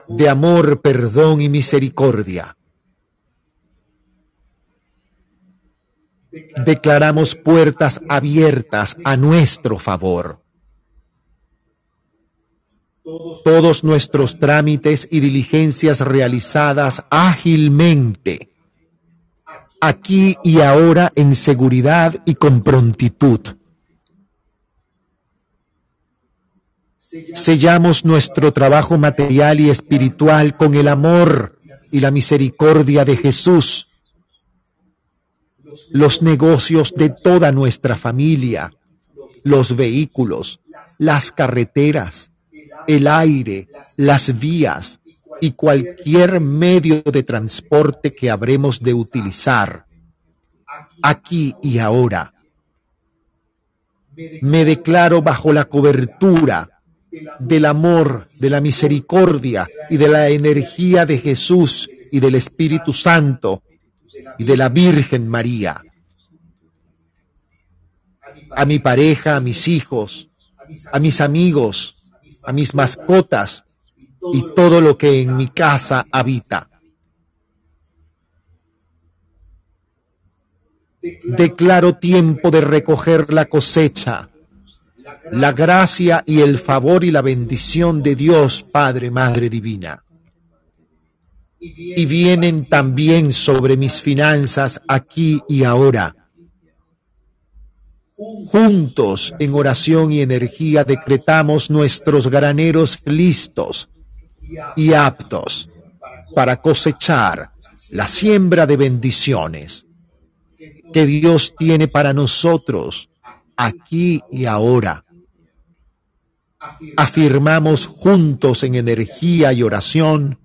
de amor, perdón y misericordia. Declaramos puertas abiertas a nuestro favor. Todos nuestros trámites y diligencias realizadas ágilmente, aquí y ahora en seguridad y con prontitud. Sellamos nuestro trabajo material y espiritual con el amor y la misericordia de Jesús, los negocios de toda nuestra familia, los vehículos, las carreteras, el aire, las vías y cualquier medio de transporte que habremos de utilizar, aquí y ahora. Me declaro bajo la cobertura del amor, de la misericordia y de la energía de Jesús y del Espíritu Santo y de la Virgen María. A mi pareja, a mis hijos, a mis amigos, a mis mascotas y todo lo que en mi casa habita. Declaro tiempo de recoger la cosecha, la gracia y el favor y la bendición de Dios Padre, Madre Divina. Y vienen también sobre mis finanzas aquí y ahora. Juntos en oración y energía decretamos nuestros graneros listos y aptos para cosechar la siembra de bendiciones que Dios tiene para nosotros aquí y ahora. Afirmamos juntos en energía y oración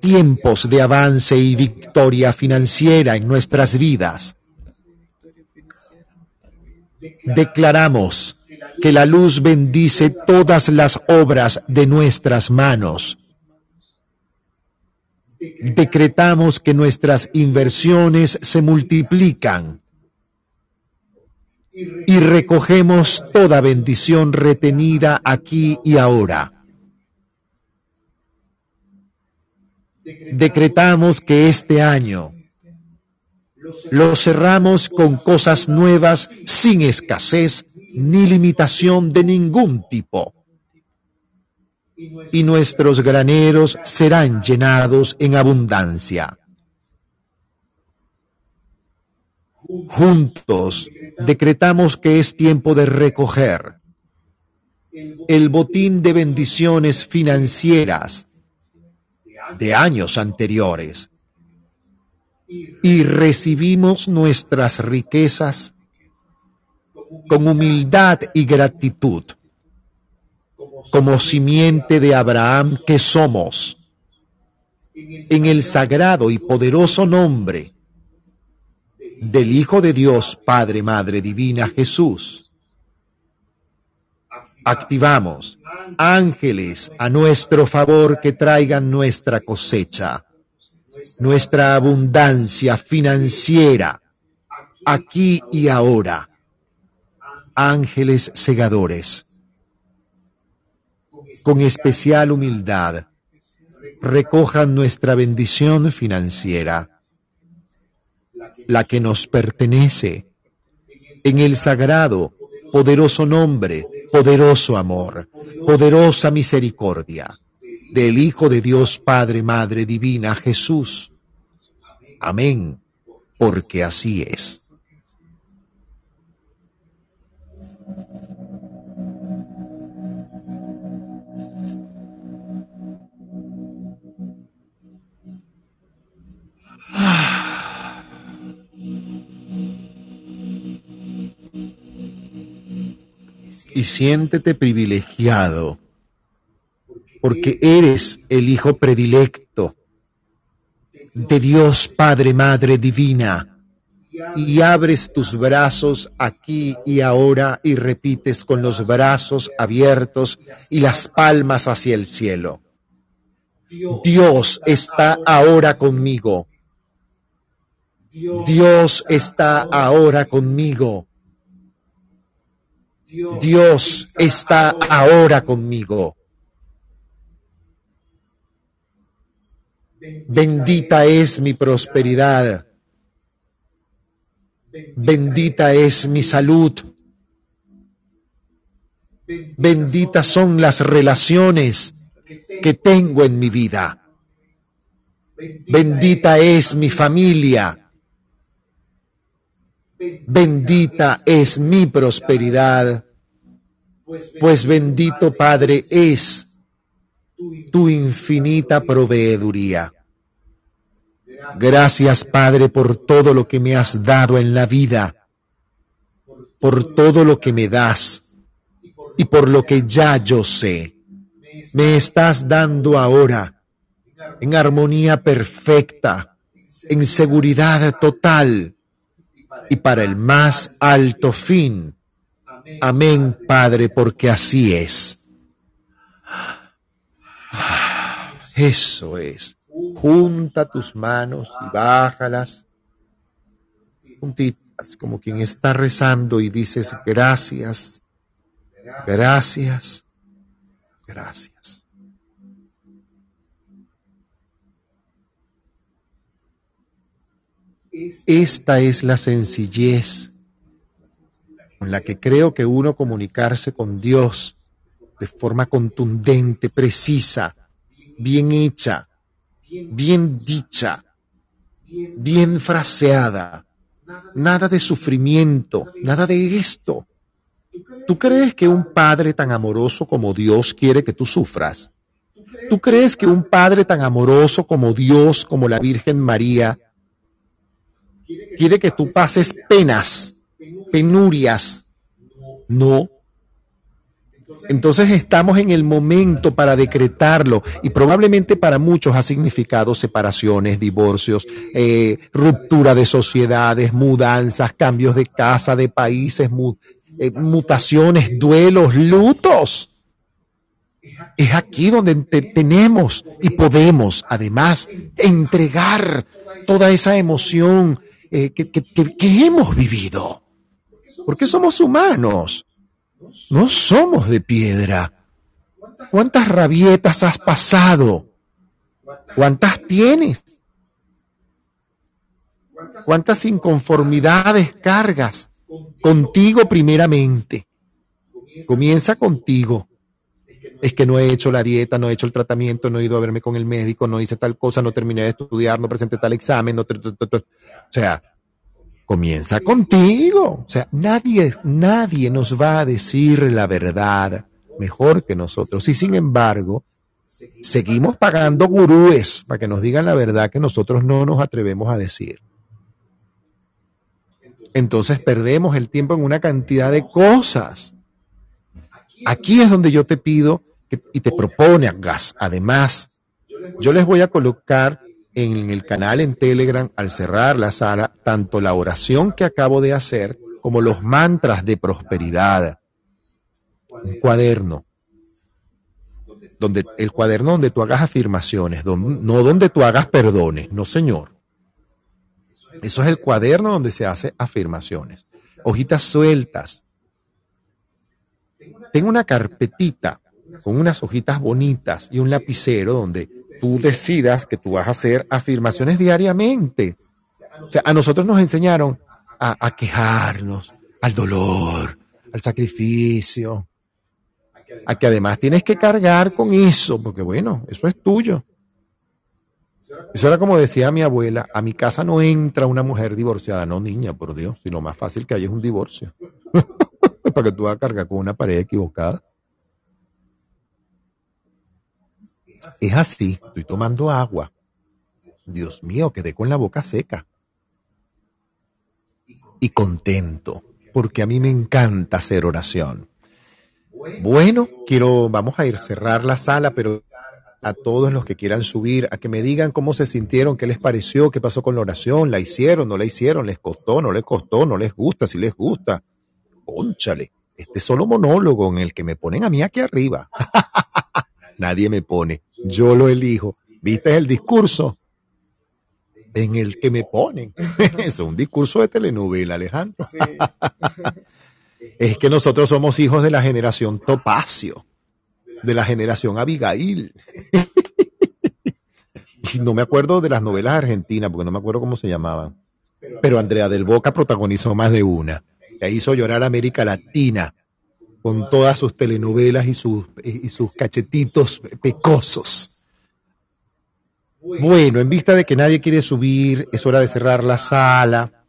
tiempos de avance y victoria financiera en nuestras vidas. Declaramos que la luz bendice todas las obras de nuestras manos decretamos que nuestras inversiones se multiplican y recogemos toda bendición retenida aquí y ahora. Decretamos que este año lo cerramos con cosas nuevas sin escasez ni limitación de ningún tipo y nuestros graneros serán llenados en abundancia. Juntos decretamos que es tiempo de recoger el botín de bendiciones financieras de años anteriores y recibimos nuestras riquezas con humildad y gratitud como simiente de Abraham que somos, en el sagrado y poderoso nombre del Hijo de Dios, Padre, Madre Divina, Jesús. Activamos ángeles a nuestro favor que traigan nuestra cosecha, nuestra abundancia financiera, aquí y ahora. Ángeles segadores con especial humildad, recojan nuestra bendición financiera, la que nos pertenece, en el sagrado, poderoso nombre, poderoso amor, poderosa misericordia del Hijo de Dios Padre, Madre Divina, Jesús. Amén, porque así es. Y siéntete privilegiado, porque eres el Hijo predilecto de Dios Padre, Madre Divina, y abres tus brazos aquí y ahora y repites con los brazos abiertos y las palmas hacia el cielo. Dios está ahora conmigo. Dios está ahora conmigo. Dios está ahora conmigo. Bendita es mi prosperidad. Bendita es mi salud. Benditas son las relaciones que tengo en mi vida. Bendita es mi familia. Bendita es mi prosperidad, pues bendito Padre es tu infinita proveeduría. Gracias, Padre, por todo lo que me has dado en la vida, por todo lo que me das y por lo que ya yo sé. Me estás dando ahora en armonía perfecta, en seguridad total y para el más alto fin. Amén, Padre, porque así es. Eso es. Junta tus manos y bájalas juntitas, como quien está rezando y dices gracias, gracias, gracias. Esta es la sencillez con la que creo que uno comunicarse con Dios de forma contundente, precisa, bien hecha, bien dicha, bien fraseada, nada de sufrimiento, nada de esto. ¿Tú crees que un padre tan amoroso como Dios quiere que tú sufras? ¿Tú crees que un padre tan amoroso como Dios, como la Virgen María, quiere que tú pases penas, penurias? No, entonces estamos en el momento para decretarlo y probablemente para muchos ha significado separaciones, divorcios, eh, ruptura de sociedades, mudanzas, cambios de casa, de países, eh, mutaciones, duelos, lutos. Es aquí donde tenemos y podemos además entregar toda esa emoción eh, que hemos vivido. Porque somos humanos no somos de piedra. ¿Cuántas rabietas has pasado? ¿Cuántas tienes? ¿Cuántas inconformidades cargas? Contigo primeramente. Comienza contigo. Es que no he hecho la dieta, no he hecho el tratamiento, no he ido a verme con el médico, no hice tal cosa, no terminé de estudiar, no presenté tal examen, no... O sea, comienza contigo. O sea, nadie, nadie nos va a decir la verdad mejor que nosotros. Y sin embargo, seguimos pagando gurúes para que nos digan la verdad que nosotros no nos atrevemos a decir. Entonces perdemos el tiempo en una cantidad de cosas. Aquí es donde yo te pido y te propone, además, yo les voy a colocar en el canal en Telegram al cerrar la sala tanto la oración que acabo de hacer como los mantras de prosperidad. Un cuaderno. Donde, el cuaderno donde tú hagas afirmaciones, no donde tú hagas perdones, no señor. Eso es el cuaderno donde se hace afirmaciones. Hojitas sueltas. Tengo una carpetita con unas hojitas bonitas y un lapicero donde tú decidas que tú vas a hacer afirmaciones diariamente. O sea, a nosotros nos enseñaron a, quejarnos, al dolor, al sacrificio, a que además tienes que cargar con eso, porque bueno, eso es tuyo. Eso era como decía mi abuela, a mi casa no entra una mujer divorciada, no niña, por Dios, sino más fácil que haya es un divorcio. Para que tú vas a cargar con una pared equivocada. Es así, estoy tomando agua. Dios mío, quedé con la boca seca. Y contento, porque a mí me encanta hacer oración. Bueno, quiero, vamos a ir a cerrar la sala, pero a todos los que quieran subir, a que me digan cómo se sintieron, qué les pareció, qué pasó con la oración, la hicieron, no la hicieron, les costó, no les costó, no les gusta, si les gusta. Pónchale, este solo monólogo en el que me ponen a mí aquí arriba. Nadie me pone yo lo elijo. ¿Viste el discurso? En el que me ponen. es un discurso de telenovela, Alejandro. es que nosotros somos hijos de la generación Topacio, de la generación Abigail. y no me acuerdo de las novelas argentinas, porque no me acuerdo cómo se llamaban. Pero Andrea del Boca protagonizó más de una. Que hizo llorar a América Latina con todas sus telenovelas y sus, y sus cachetitos pecosos. Bueno, en vista de que nadie quiere subir, es hora de cerrar la sala.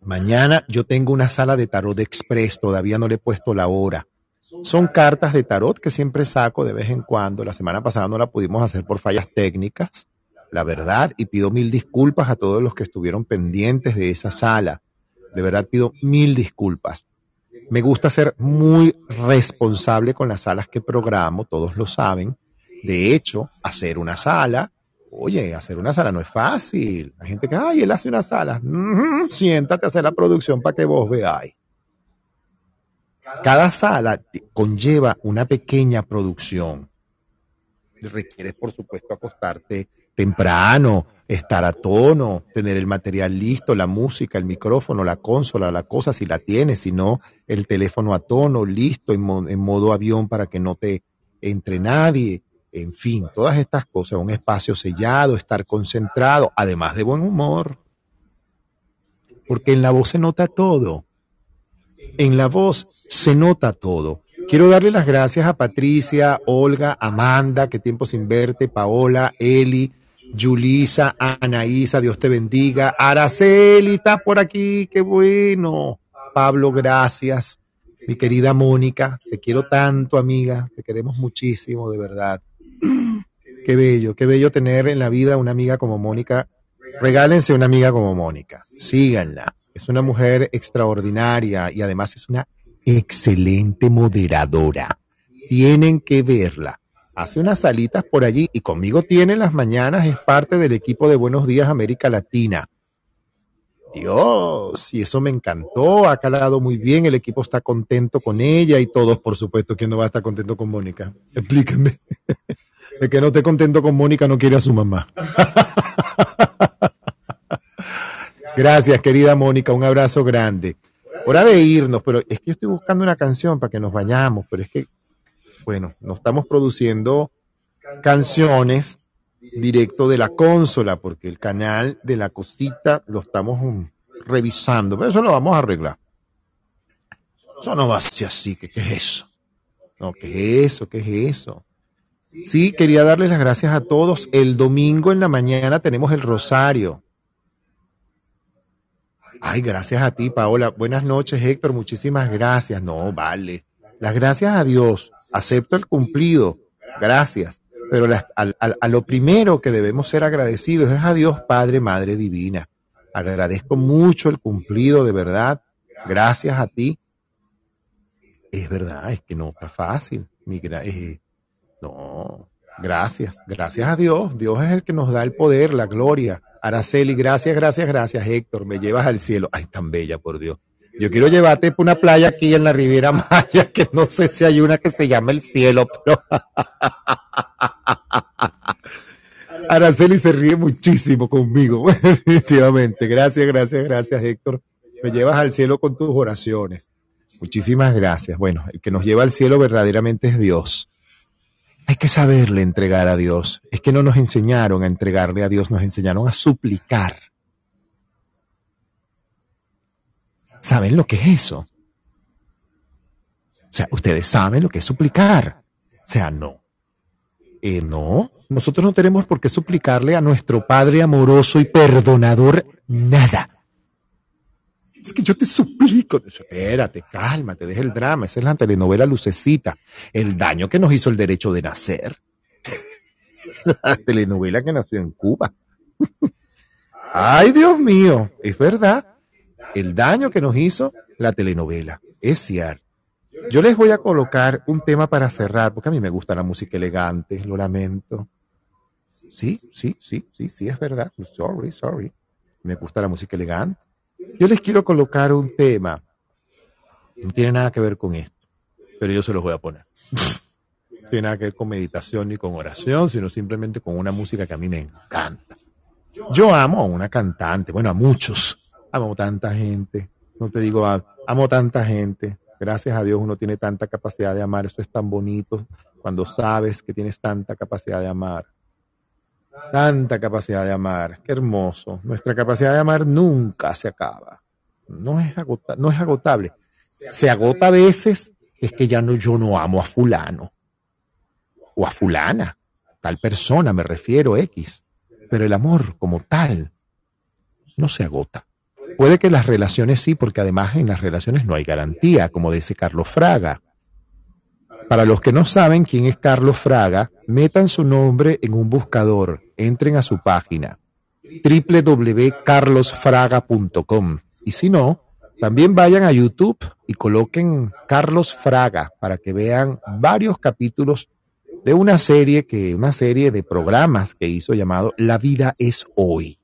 Mañana yo tengo una sala de tarot express, todavía no le he puesto la hora. Son cartas de tarot que siempre saco de vez en cuando. La semana pasada no la pudimos hacer por fallas técnicas. la verdad, y pido mil disculpas a todos los que estuvieron pendientes de esa sala. De verdad pido mil disculpas. Me gusta ser muy responsable con las salas que programo, todos lo saben. De hecho, hacer una sala, oye, hacer una sala no es fácil. Hay gente que, ay, él hace una sala. siéntate a hacer la producción para que vos veáis. Cada sala conlleva una pequeña producción. Requieres, por supuesto, acostarte temprano, estar a tono, tener el material listo, la música, el micrófono, la consola, la cosa, si la tienes, si no, el teléfono a tono, listo, en, en modo avión para que no te entre nadie, en fin, todas estas cosas, un espacio sellado, estar concentrado, además de buen humor, porque en la voz se nota todo, en la voz se nota todo. Quiero darle las gracias a Patricia, Olga, Amanda, que tiempo sin verte, Paola, Eli, Yulisa, Anaísa, Dios te bendiga. Araceli, está por aquí, qué bueno. Pablo, gracias. Mi querida Mónica, te quiero tanto, amiga. Te queremos muchísimo, de verdad. Qué bello, qué bello tener en la vida una amiga como Mónica. Regálense una amiga como Mónica. Síganla. Es una mujer extraordinaria y además es una excelente moderadora. Tienen que verla hace unas salitas por allí y conmigo tiene las mañanas, es parte del equipo de Buenos Días América Latina. Dios, y eso me encantó, ha calado muy bien, el equipo está contento con ella y todos, por supuesto, ¿quién no va a estar contento con Mónica? Explíquenme. El que no esté contento con Mónica no quiere a su mamá. Gracias, querida Mónica, un abrazo grande. Hora de irnos, pero es que estoy buscando una canción para que nos vayamos, pero es que bueno, no estamos produciendo canciones directo de la consola, porque el canal de la cosita lo estamos um, revisando, pero eso lo vamos a arreglar. Eso no va a ser así, ¿qué, es eso? No, ¿qué es eso? ¿Qué es eso? Sí, quería darles las gracias a todos. El domingo en la mañana tenemos el rosario. Ay, gracias a ti, Paola. Buenas noches, Héctor. Muchísimas gracias. No, vale. Las gracias a Dios acepto el cumplido, gracias, pero a, lo primero que debemos ser agradecidos es a Dios Padre, Madre Divina. Agradezco mucho el cumplido, de verdad. Gracias a ti. Es verdad, es que no está fácil. Eh, no, gracias, gracias a Dios. Dios es el que nos da el poder, la gloria. Araceli, gracias, gracias, gracias, Héctor. Me llevas al cielo. Ay, tan bella, por Dios. Yo quiero llevarte por una playa aquí en la Riviera Maya, que no sé si hay una que se llama El Cielo, pero... Araceli se ríe muchísimo conmigo, definitivamente. Gracias, gracias, gracias, Héctor. Me llevas al cielo con tus oraciones. Muchísimas gracias. Bueno, el que nos lleva al cielo verdaderamente es Dios. Hay que saberle entregar a Dios. Es que no nos enseñaron a entregarle a Dios, nos enseñaron a suplicar. ¿Saben lo que es eso? O sea, ustedes saben lo que es suplicar. O sea, no. Eh, no, nosotros no tenemos por qué suplicarle a nuestro Padre amoroso y perdonador nada. Es que yo te suplico. Espérate, cálmate, deja el drama. Esa es la telenovela Lucecita. El daño que nos hizo el derecho de nacer. la telenovela que nació en Cuba. Ay, Dios mío, es verdad el daño que nos hizo la telenovela. Es cierto. Yo les voy a colocar un tema para cerrar, porque a mí me gusta la música elegante, lo lamento. Sí, sí, sí, sí, sí, es verdad. Sorry, sorry. Me gusta la música elegante. Yo les quiero colocar un tema. No tiene nada que ver con esto, pero yo se los voy a poner. No tiene nada que ver con meditación ni con oración, sino simplemente con una música que a mí me encanta. Yo amo a una cantante, bueno, a muchos amo tanta gente, no te digo, amo tanta gente. Gracias a Dios uno tiene tanta capacidad de amar, eso es tan bonito cuando sabes que tienes tanta capacidad de amar. Tanta capacidad de amar, qué hermoso. Nuestra capacidad de amar nunca se acaba. No es, no es agotable. Se agota a veces, es que ya no, yo no amo a fulano o a fulana, tal persona me refiero, X. Pero el amor como tal no se agota. Puede que las relaciones sí, porque además en las relaciones no hay garantía, como dice Carlos Fraga. Para los que no saben quién es Carlos Fraga, metan su nombre en un buscador entren a su página www.carlosfraga.com y si no, también vayan a YouTube y coloquen Carlos Fraga para que vean varios capítulos de una serie que una serie de programas que hizo llamado La vida es hoy.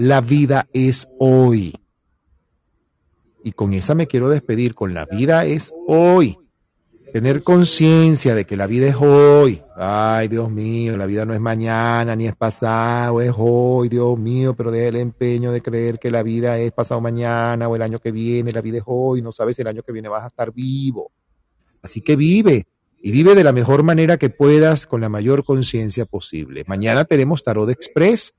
La vida es hoy. Y con esa me quiero despedir, con la vida es hoy. Tener conciencia de que la vida es hoy. Ay, Dios mío, la vida no es mañana ni es pasado, es hoy, Dios mío, pero deja el empeño de creer que la vida es pasado mañana o el año que viene, la vida es hoy, no sabes el año que viene vas a estar vivo. Así que vive y vive de la mejor manera que puedas con la mayor conciencia posible. Mañana tenemos Tarot Express.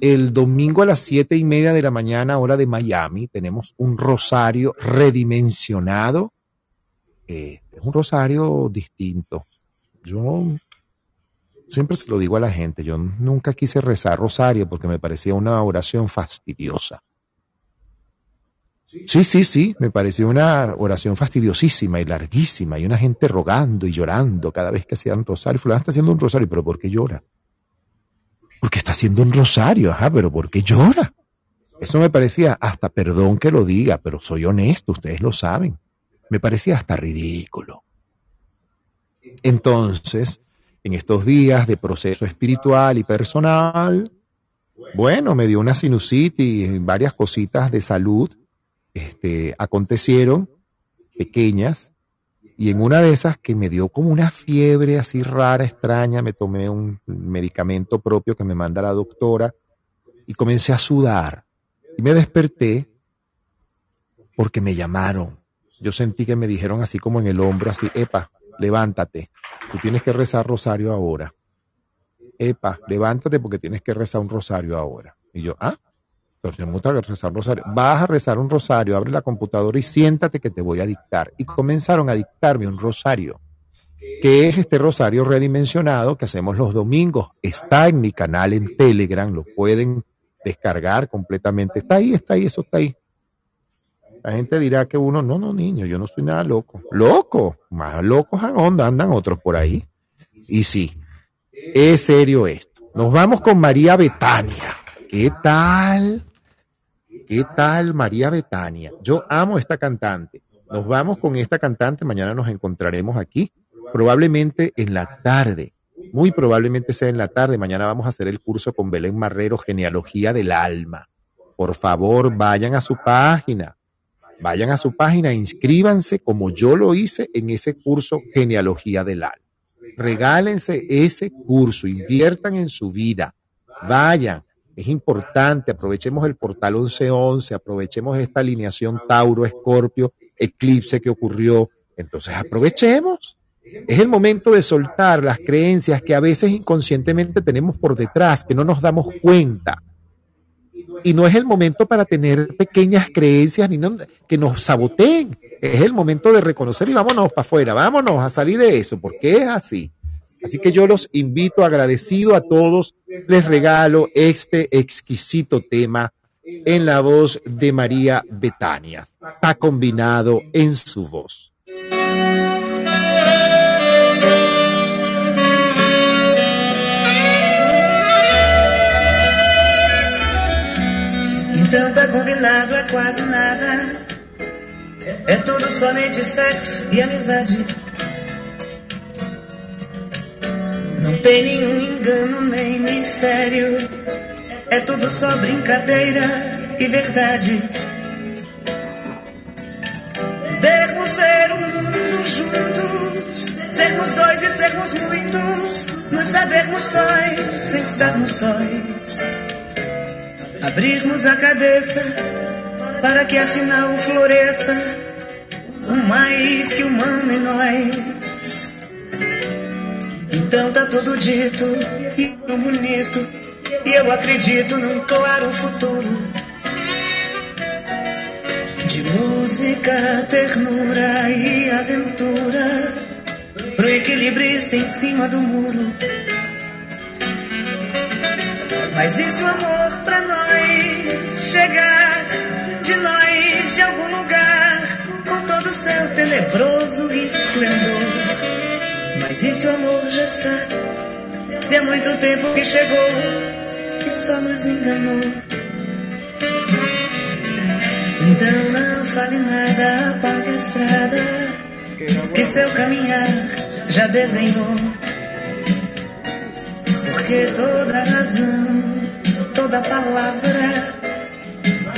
El domingo a las siete y media de la mañana, hora de Miami, tenemos un rosario redimensionado. Eh, es un rosario distinto. Yo siempre se lo digo a la gente, yo nunca quise rezar rosario porque me parecía una oración fastidiosa. Sí, sí, sí, me pareció una oración fastidiosísima y larguísima y una gente rogando y llorando cada vez que hacían rosario. Fulano está haciendo un rosario, pero ¿por qué llora? Haciendo un rosario, ajá, pero ¿por qué llora? Eso me parecía hasta, perdón que lo diga, pero soy honesto, ustedes lo saben, me parecía hasta ridículo. Entonces, en estos días de proceso espiritual y personal, bueno, me dio una sinusitis y varias cositas de salud este, acontecieron pequeñas y en una de esas que me dio como una fiebre así rara, extraña, me tomé un medicamento propio que me manda la doctora y comencé a sudar y me desperté porque me llamaron. Yo sentí que me dijeron así como en el hombro, así, epa, levántate, tú tienes que rezar rosario ahora. Epa, levántate porque tienes que rezar un rosario ahora. Y yo, ah, me gusta rezar rosario. Vas a rezar un rosario, abre la computadora y siéntate que te voy a dictar. Y comenzaron a dictarme un rosario, que es este rosario redimensionado que hacemos los domingos. Está en mi canal en Telegram, lo pueden descargar completamente. Está ahí, está ahí, eso está ahí. La gente dirá que uno, no, no, niño, yo no estoy nada loco. Loco, más locos en onda, andan otros por ahí. Y sí, es serio esto. Nos vamos con María Betania. ¿Qué tal? ¿Qué tal María Betania? Yo amo esta cantante. Nos vamos con esta cantante. Mañana nos encontraremos aquí, probablemente en la tarde. Muy probablemente sea en la tarde. Mañana vamos a hacer el curso con Belén Marrero, Genealogía del Alma. Por favor, vayan a su página. Vayan a su página, inscríbanse como yo lo hice en ese curso Genealogía del Alma. Regálense ese curso, inviertan en su vida. Vayan, es importante, aprovechemos el portal 1111, aprovechemos esta alineación Tauro, Escorpio, eclipse que ocurrió. Entonces aprovechemos. Es el momento de soltar las creencias que a veces inconscientemente tenemos por detrás, que no nos damos cuenta. Y no es el momento para tener pequeñas creencias ni que nos saboteen. Es el momento de reconocer y vámonos para afuera, vámonos a salir de eso, porque es así. Así que yo los invito, agradecido a todos, les regalo este exquisito tema en la voz de María Betania. Está combinado en su voz. Combinado, quase nada. E amizade. Não tem nenhum engano nem mistério. É tudo só brincadeira e verdade. Podermos ver o mundo juntos, sermos dois e sermos muitos, nos sabermos sóis, estarmos sóis. Abrirmos a cabeça para que afinal floresça o mais que humano em nós. Então tá tudo dito e tão bonito. E eu acredito num claro futuro. De música, ternura e aventura. Pro equilibrista em cima do muro. Mas e se o amor pra nós chegar de nós de algum lugar com todo o seu tenebroso esplendor? Mas e se o amor já está Se há muito tempo que chegou e só nos enganou. Então não fale nada, apague a estrada que seu caminhar já desenhou. Porque toda razão, toda palavra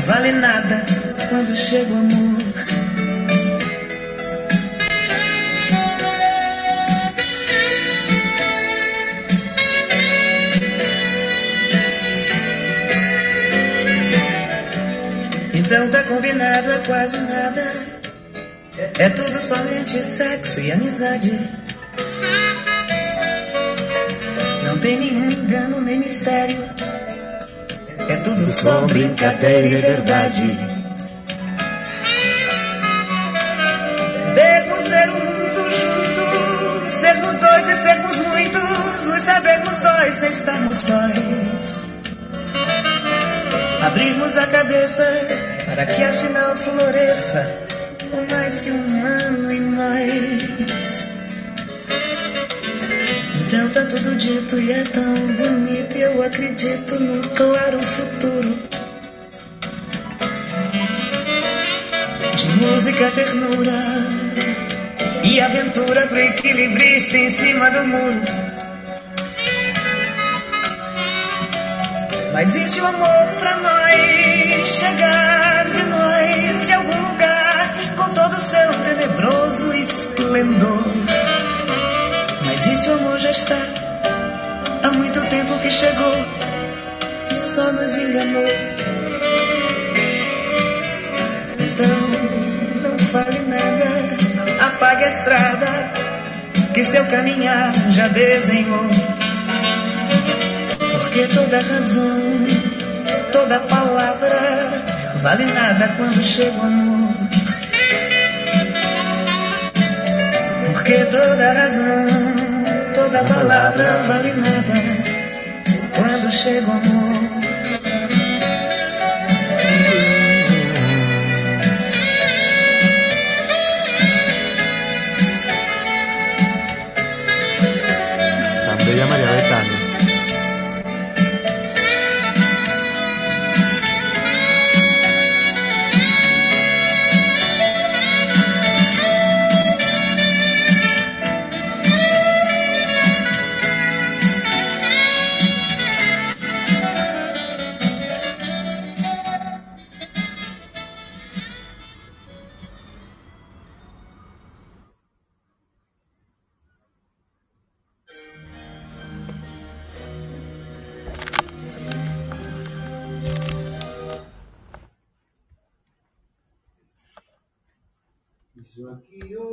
vale nada quando chega o amor. Então tá combinado, é quase nada. É tudo somente sexo e amizade. Não tem nenhum engano nem mistério. É tudo só brincadeira e verdade. Devemos ver o mundo juntos, sermos dois e sermos muitos, nos sabermos sóis sem estarmos sóis. Abrirmos a cabeça para que afinal floresça o mais que humano em nós. Então tá tudo dito e é tão bonito. E eu acredito num claro futuro. De música, ternura e aventura pro equilibrista em cima do muro. Mas e se o amor pra nós chegar de nós de algum lugar com todo o seu tenebroso esplendor? Mas e se o amor já está há muito tempo que chegou e só nos enganou? Então não fale nada, apague a estrada que seu caminhar já desenhou. Porque toda razão, toda palavra vale nada quando chega o amor. Porque toda razão, toda palavra vale nada quando chega o amor. Tan bella